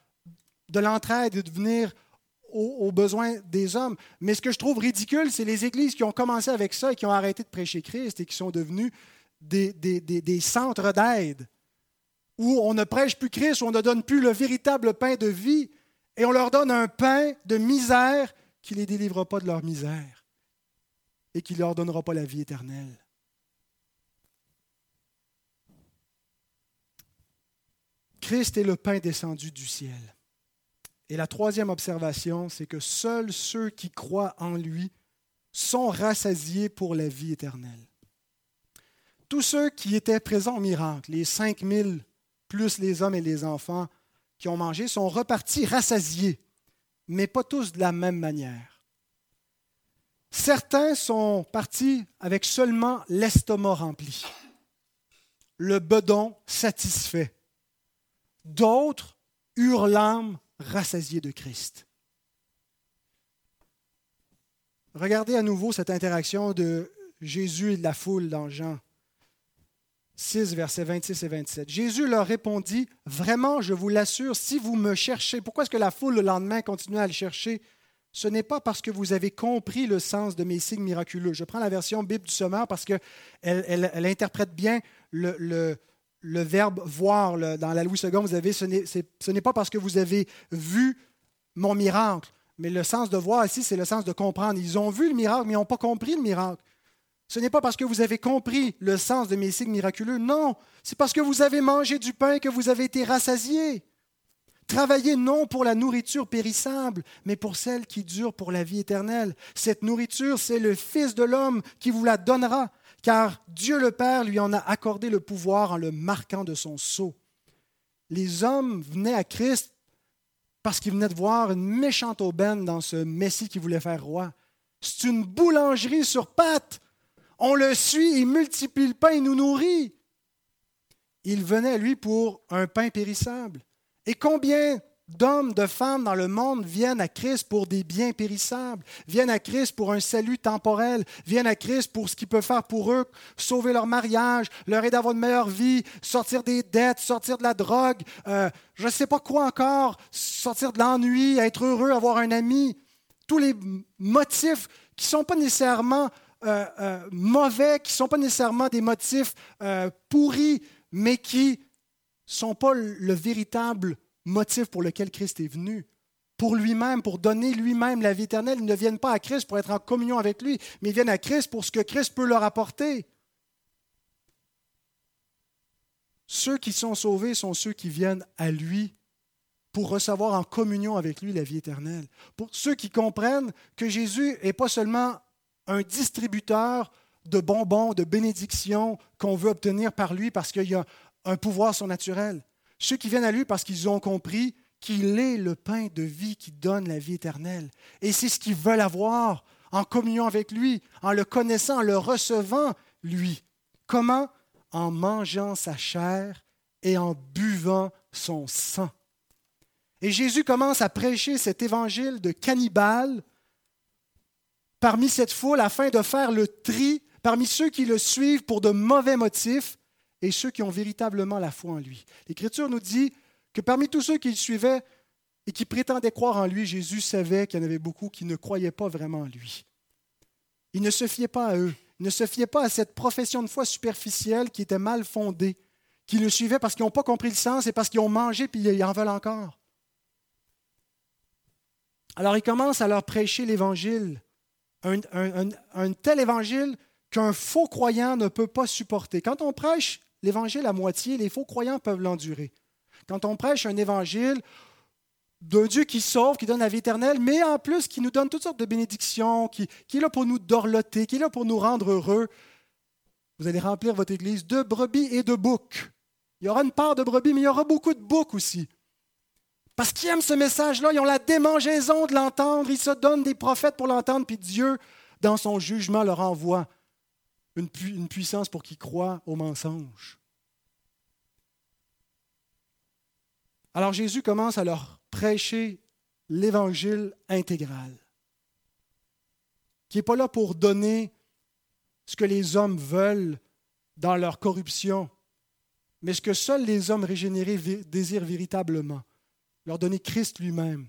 Speaker 1: de l'entraide et de venir aux, besoins des hommes. Mais ce que je trouve ridicule, c'est les églises qui ont commencé avec ça et qui ont arrêté de prêcher Christ et qui sont devenues des, centres d'aide où on ne prêche plus Christ, où on ne donne plus le véritable pain de vie, et on leur donne un pain de misère qui ne les délivrera pas de leur misère et qui ne leur donnera pas la vie éternelle. Christ est le pain descendu du ciel. Et la troisième observation, c'est que seuls ceux qui croient en lui sont rassasiés pour la vie éternelle. Tous ceux qui étaient présents au miracle, les 5000 plus les hommes et les enfants qui ont mangé, sont repartis rassasiés, mais pas tous de la même manière. Certains sont partis avec seulement l'estomac rempli, le bedon satisfait. D'autres eurent l'âme rassasiée de Christ. Regardez à nouveau cette interaction de Jésus et de la foule dans Jean 6, versets 26 et 27. Jésus leur répondit, Vraiment, je vous l'assure, si vous me cherchez, pourquoi est-ce que la foule le lendemain continue à le chercher? Ce n'est pas parce que vous avez compris le sens de mes signes miraculeux. Je prends la version Bible du Sommeur parce qu'elle elle, interprète bien le, verbe voir dans la Louis II. Vous avez, ce n'est pas parce que vous avez vu mon miracle, mais le sens de voir ici, c'est le sens de comprendre. Ils ont vu le miracle, mais ils n'ont pas compris le miracle. Ce n'est pas parce que vous avez compris le sens de mes signes miraculeux, non, c'est parce que vous avez mangé du pain que vous avez été rassasiés. Travaillez non pour la nourriture périssable, mais pour celle qui dure pour la vie éternelle. Cette nourriture, c'est le Fils de l'homme qui vous la donnera, car Dieu le Père lui en a accordé le pouvoir en le marquant de son sceau. Les hommes venaient à Christ parce qu'ils venaient de voir une méchante aubaine dans ce Messie qui voulait faire roi. C'est une boulangerie sur pattes on le suit, il multiplie le pain, il nous nourrit. Il venait, lui, pour un pain périssable. Et combien d'hommes, de femmes dans le monde viennent à Christ pour des biens périssables, viennent à Christ pour un salut temporel, viennent à Christ pour ce qu'il peut faire pour eux, sauver leur mariage, leur aider à avoir une meilleure vie, sortir des dettes, sortir de la drogue, euh, je ne sais pas quoi encore, sortir de l'ennui, être heureux, avoir un ami. Tous les motifs qui ne sont pas nécessairement euh, euh, mauvais, qui ne sont pas nécessairement des motifs pourris, mais qui ne sont pas le véritable motif pour lequel Christ est venu. Pour lui-même, pour donner lui-même la vie éternelle. Ils ne viennent pas à Christ pour être en communion avec lui, mais ils viennent à Christ pour ce que Christ peut leur apporter. Ceux qui sont sauvés sont ceux qui viennent à lui pour recevoir en communion avec lui la vie éternelle. Pour ceux qui comprennent que Jésus n'est pas seulement un distributeur de bonbons, de bénédictions qu'on veut obtenir par lui parce qu'il y a un pouvoir surnaturel. Ceux qui viennent à lui parce qu'ils ont compris qu'il est le pain de vie qui donne la vie éternelle. Et c'est ce qu'ils veulent avoir en communion avec lui, en le connaissant, en le recevant, lui. Comment? En mangeant sa chair et en buvant son sang. Et Jésus commence à prêcher cet évangile de cannibale parmi cette foule afin de faire le tri parmi ceux qui le suivent pour de mauvais motifs et ceux qui ont véritablement la foi en lui. L'Écriture nous dit que parmi tous ceux qui le suivaient et qui prétendaient croire en lui, Jésus savait qu'il y en avait beaucoup qui ne croyaient pas vraiment en lui. Il ne se fiait pas à eux, il ne se fiait pas à cette profession de foi superficielle qui était mal fondée, qui le suivaient parce qu'ils n'ont pas compris le sens et parce qu'ils ont mangé puis ils en veulent encore. Alors il commence à leur prêcher l'Évangile un, tel évangile qu'un faux croyant ne peut pas supporter. Quand on prêche l'évangile à moitié, les faux croyants peuvent l'endurer. Quand on prêche un évangile d'un Dieu qui sauve, qui donne la vie éternelle, mais en plus qui nous donne toutes sortes de bénédictions, qui, est là pour nous dorloter, qui est là pour nous rendre heureux, Vous allez remplir votre église de brebis et de boucs. Il y aura une part de brebis, mais il y aura beaucoup de boucs aussi. Parce qu'ils aiment ce message-là, ils ont la démangeaison de l'entendre, ils se donnent des prophètes pour l'entendre, puis Dieu, dans son jugement, leur envoie une, puissance pour qu'ils croient au mensonge. Alors Jésus commence à leur prêcher l'évangile intégral, qui n'est pas là pour donner ce que les hommes veulent dans leur corruption, mais ce que seuls les hommes régénérés désirent véritablement, leur donner Christ lui-même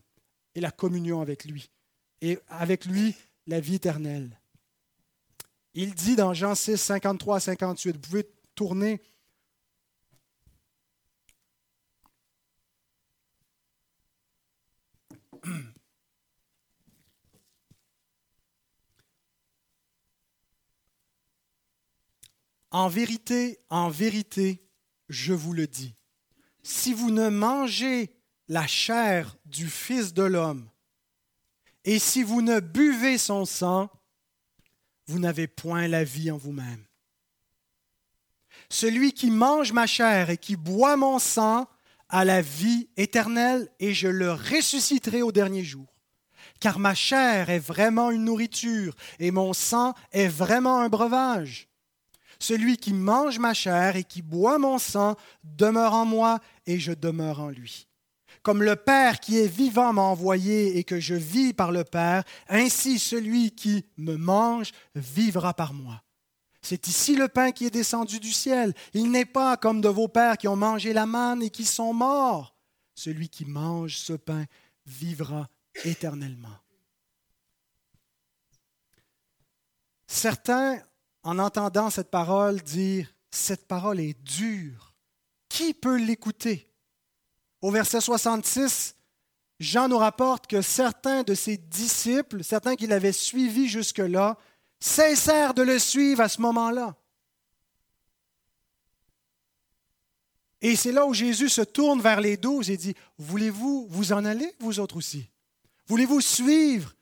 Speaker 1: et la communion avec lui, et avec lui la vie éternelle. Il dit dans Jean 6, 53 à 58, vous pouvez tourner. (clears throat) En vérité, en vérité, je vous le dis, si vous ne mangez la chair du Fils de l'homme et si vous ne buvez son sang, vous n'avez point la vie en vous-même. Celui qui mange ma chair et qui boit mon sang a la vie éternelle et je le ressusciterai au dernier jour. Car ma chair est vraiment une nourriture et mon sang est vraiment un breuvage. Celui qui mange ma chair et qui boit mon sang demeure en moi et je demeure en lui. Comme le Père qui est vivant m'a envoyé et que je vis par le Père, ainsi celui qui me mange vivra par moi. C'est ici le pain qui est descendu du ciel. Il n'est pas comme de vos pères qui ont mangé la manne et qui sont morts. Celui qui mange ce pain vivra éternellement. Certains en entendant cette parole dire, cette parole est dure. Qui peut l'écouter? Au verset 66, Jean nous rapporte que certains de ses disciples, certains qui l'avaient suivi jusque-là, cessèrent de le suivre à ce moment-là. Et c'est là où Jésus se tourne vers les douze et dit, Voulez-vous vous en aller, vous autres aussi? Voulez-vous suivre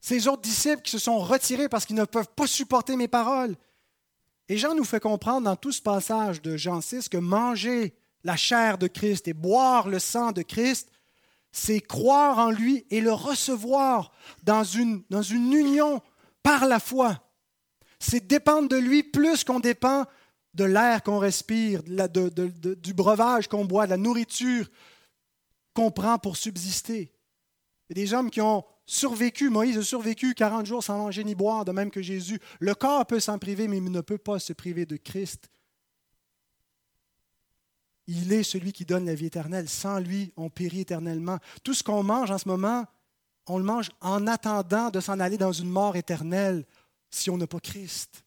Speaker 1: ces autres disciples qui se sont retirés parce qu'ils ne peuvent pas supporter mes paroles? Et Jean nous fait comprendre dans tout ce passage de Jean 6 que manger la chair de Christ et boire le sang de Christ, c'est croire en lui et le recevoir dans une, union par la foi. C'est dépendre de lui plus qu'on dépend de l'air qu'on respire, du breuvage qu'on boit, de la nourriture qu'on prend pour subsister. Il y a des hommes qui ont survécu, Moïse a survécu 40 jours sans manger ni boire, de même que Jésus. Le corps peut s'en priver, mais il ne peut pas se priver de Christ. Il est celui qui donne la vie éternelle. Sans lui, on périt éternellement. Tout ce qu'on mange en ce moment, on le mange en attendant de s'en aller dans une mort éternelle si on n'a pas Christ.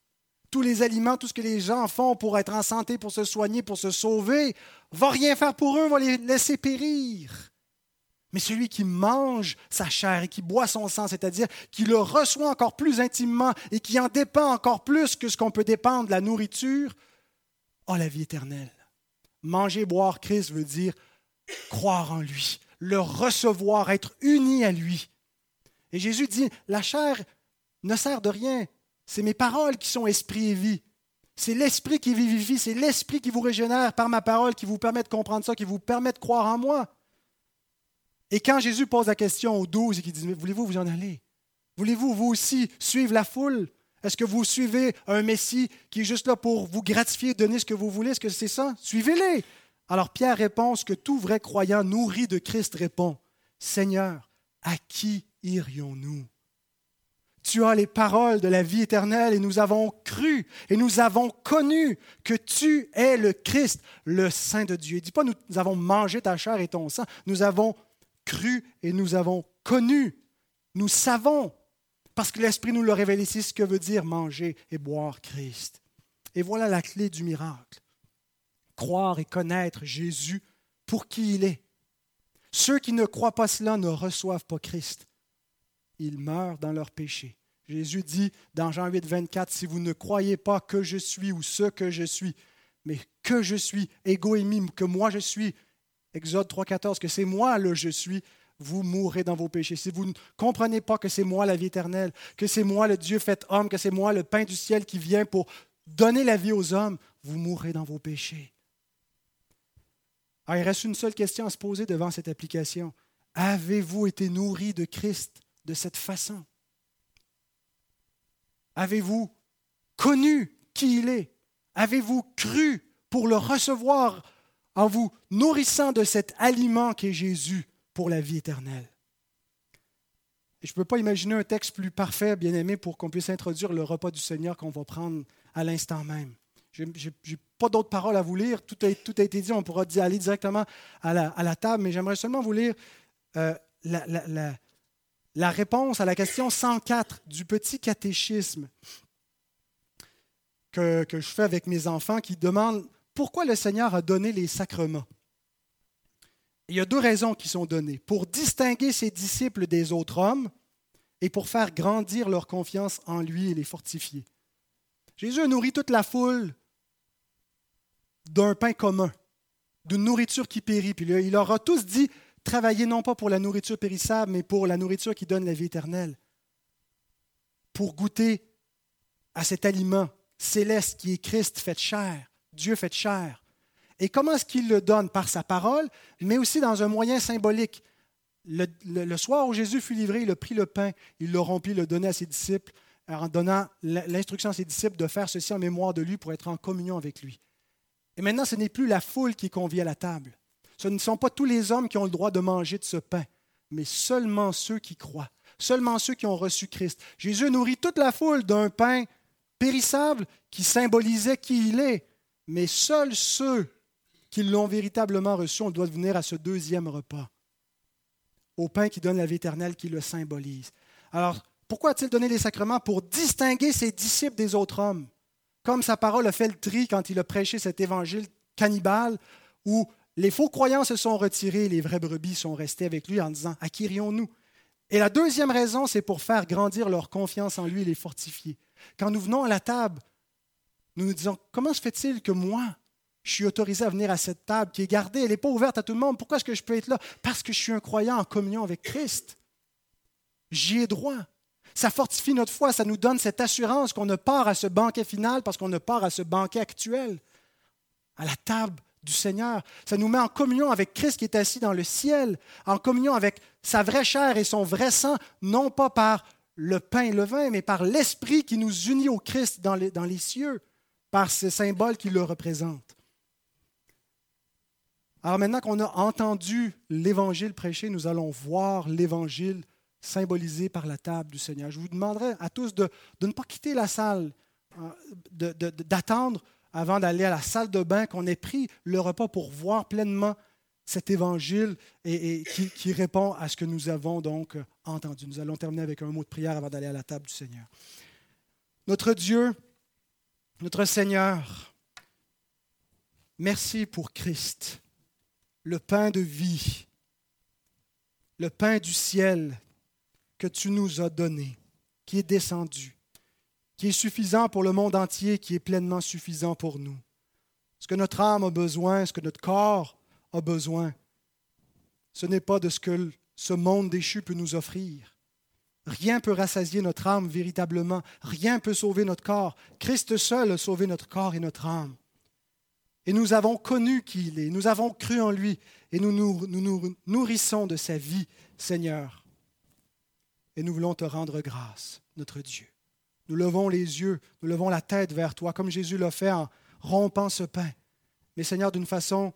Speaker 1: Tous les aliments, tout ce que les gens font pour être en santé, pour se soigner, pour se sauver, va rien faire pour eux, va les laisser périr. Mais celui qui mange sa chair et qui boit son sang, c'est-à-dire qui le reçoit encore plus intimement et qui en dépend encore plus que ce qu'on peut dépendre de la nourriture, a la vie éternelle. Manger, boire Christ veut dire croire en lui, le recevoir, être uni à lui. Et Jésus dit, la chair ne sert de rien. C'est mes paroles qui sont esprit et vie. C'est l'esprit qui vivifie, c'est l'esprit qui vous régénère par ma parole, qui vous permet de comprendre ça, qui vous permet de croire en moi. Et quand Jésus pose la question aux douze et qu'il dit, voulez-vous vous en aller? Voulez-vous vous aussi suivre la foule? Est-ce que vous suivez un Messie qui est juste là pour vous gratifier, donner ce que vous voulez? Est-ce que c'est ça? Suivez-les. Alors Pierre répond ce que tout vrai croyant nourri de Christ répond. Seigneur, à qui irions-nous? Tu as les paroles de la vie éternelle et nous avons cru et nous avons connu que tu es le Christ, le Saint de Dieu. Il dit pas nous avons mangé ta chair et ton sang, nous avons cru et nous avons connu. Nous savons, parce que l'Esprit nous l'a révélé ici, ce que veut dire manger et boire Christ. Et voilà la clé du miracle. Croire et connaître Jésus pour qui il est. Ceux qui ne croient pas cela ne reçoivent pas Christ. Ils meurent dans leur péché. Jésus dit dans Jean 8, 24, si vous ne croyez pas que je suis ou ce que je suis, mais que je suis, égoïmie, que moi je suis, Exode 3.14, que c'est moi le je suis, vous mourrez dans vos péchés. Si vous ne comprenez pas que c'est moi la vie éternelle, que c'est moi le Dieu fait homme, que c'est moi le pain du ciel qui vient pour donner la vie aux hommes, vous mourrez dans vos péchés. Alors, il reste une seule question à se poser devant cette application. Avez-vous été nourri de Christ de cette façon? Avez-vous connu qui il est? Avez-vous cru pour le recevoir en vous nourrissant de cet aliment qu'est Jésus? Pour la vie éternelle? Et je ne peux pas imaginer un texte plus parfait, bien aimé, pour qu'on puisse introduire le repas du Seigneur qu'on va prendre à l'instant même. Je n'ai pas d'autres paroles à vous lire. Tout a, été dit. On pourra aller directement à la, à la table, mais j'aimerais seulement vous lire euh, la, réponse à la question 104 du petit catéchisme que, que je fais avec mes enfants qui demande pourquoi le Seigneur a donné les sacrements. Il y a deux raisons qui sont données. Pour distinguer ses disciples des autres hommes et pour faire grandir leur confiance en lui et les fortifier. Jésus a nourri toute la foule d'un pain commun, d'une nourriture qui périt. Puis il leur a tous dit, travaillez non pas pour la nourriture périssable, mais pour la nourriture qui donne la vie éternelle. Pour goûter à cet aliment céleste qui est Christ fait chair, Dieu fait chair. Et comment est-ce qu'il le donne? Par sa parole, mais aussi dans un moyen symbolique. Le, soir où Jésus fut livré, il a pris le pain, il le rompit, le donnait à ses disciples, en donnant l'instruction à ses disciples de faire ceci en mémoire de lui pour être en communion avec lui. Et maintenant, ce n'est plus la foule qui convie à la table. Ce ne sont pas tous les hommes qui ont le droit de manger de ce pain, mais seulement ceux qui croient, seulement ceux qui ont reçu Christ. Jésus nourrit toute la foule d'un pain périssable qui symbolisait qui il est, mais seuls ceux qui l'ont véritablement reçu, on doit venir à ce deuxième repas, au pain qui donne la vie éternelle, qui le symbolise. Alors, pourquoi a-t-il donné les sacrements? Pour distinguer ses disciples des autres hommes comme sa parole a fait le tri quand il a prêché cet évangile cannibale, où les faux croyants se sont retirés, les vraies brebis sont restées avec lui en disant À qui nous Et la deuxième raison, c'est pour faire grandir leur confiance en lui et les fortifier. Quand nous venons à la table, nous nous disons Comment se fait-il que moi, je suis autorisé à venir à cette table qui est gardée, elle n'est pas ouverte à tout le monde. Pourquoi est-ce que je peux être là? Parce que je suis un croyant en communion avec Christ. J'y ai droit. Ça fortifie notre foi, ça nous donne cette assurance qu'on ne part à ce banquet final parce qu'on ne part à ce banquet actuel, à la table du Seigneur. Ça nous met en communion avec Christ qui est assis dans le ciel, en communion avec sa vraie chair et son vrai sang, non pas par le pain et le vin, mais par l'Esprit qui nous unit au Christ dans les, dans les cieux, par ce symbole qui le représente. Alors maintenant qu'on a entendu l'Évangile prêché, nous allons voir l'Évangile symbolisé par la table du Seigneur. Je vous demanderai à tous de, ne pas quitter la salle, hein, d'attendre avant d'aller à la salle de bain qu'on ait pris le repas pour voir pleinement cet évangile et, qui, répond à ce que nous avons donc entendu. Nous allons terminer avec un mot de prière avant d'aller à la table du Seigneur. Notre Dieu, notre Seigneur, merci pour Christ, le pain de vie, le pain du ciel que tu nous as donné, qui est descendu, qui est suffisant pour le monde entier, qui est pleinement suffisant pour nous. Ce que notre âme a besoin, ce que notre corps a besoin, ce n'est pas de ce que ce monde déchu peut nous offrir. Rien peut rassasier notre âme véritablement. Rien peut sauver notre corps. Christ seul a sauvé notre corps et notre âme. Et nous avons connu qui il est. Nous avons cru en lui. Et nous nous, nous, nourrissons de sa vie, Seigneur et nous voulons te rendre grâce, notre Dieu. Nous levons les yeux, nous levons la tête vers toi, comme Jésus l'a fait en rompant ce pain. Mais Seigneur, d'une façon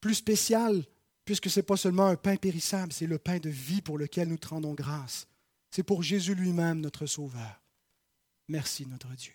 Speaker 1: plus spéciale, puisque ce n'est pas seulement un pain périssable, c'est le pain de vie pour lequel nous te rendons grâce. C'est pour Jésus lui-même, notre Sauveur. Merci, notre Dieu.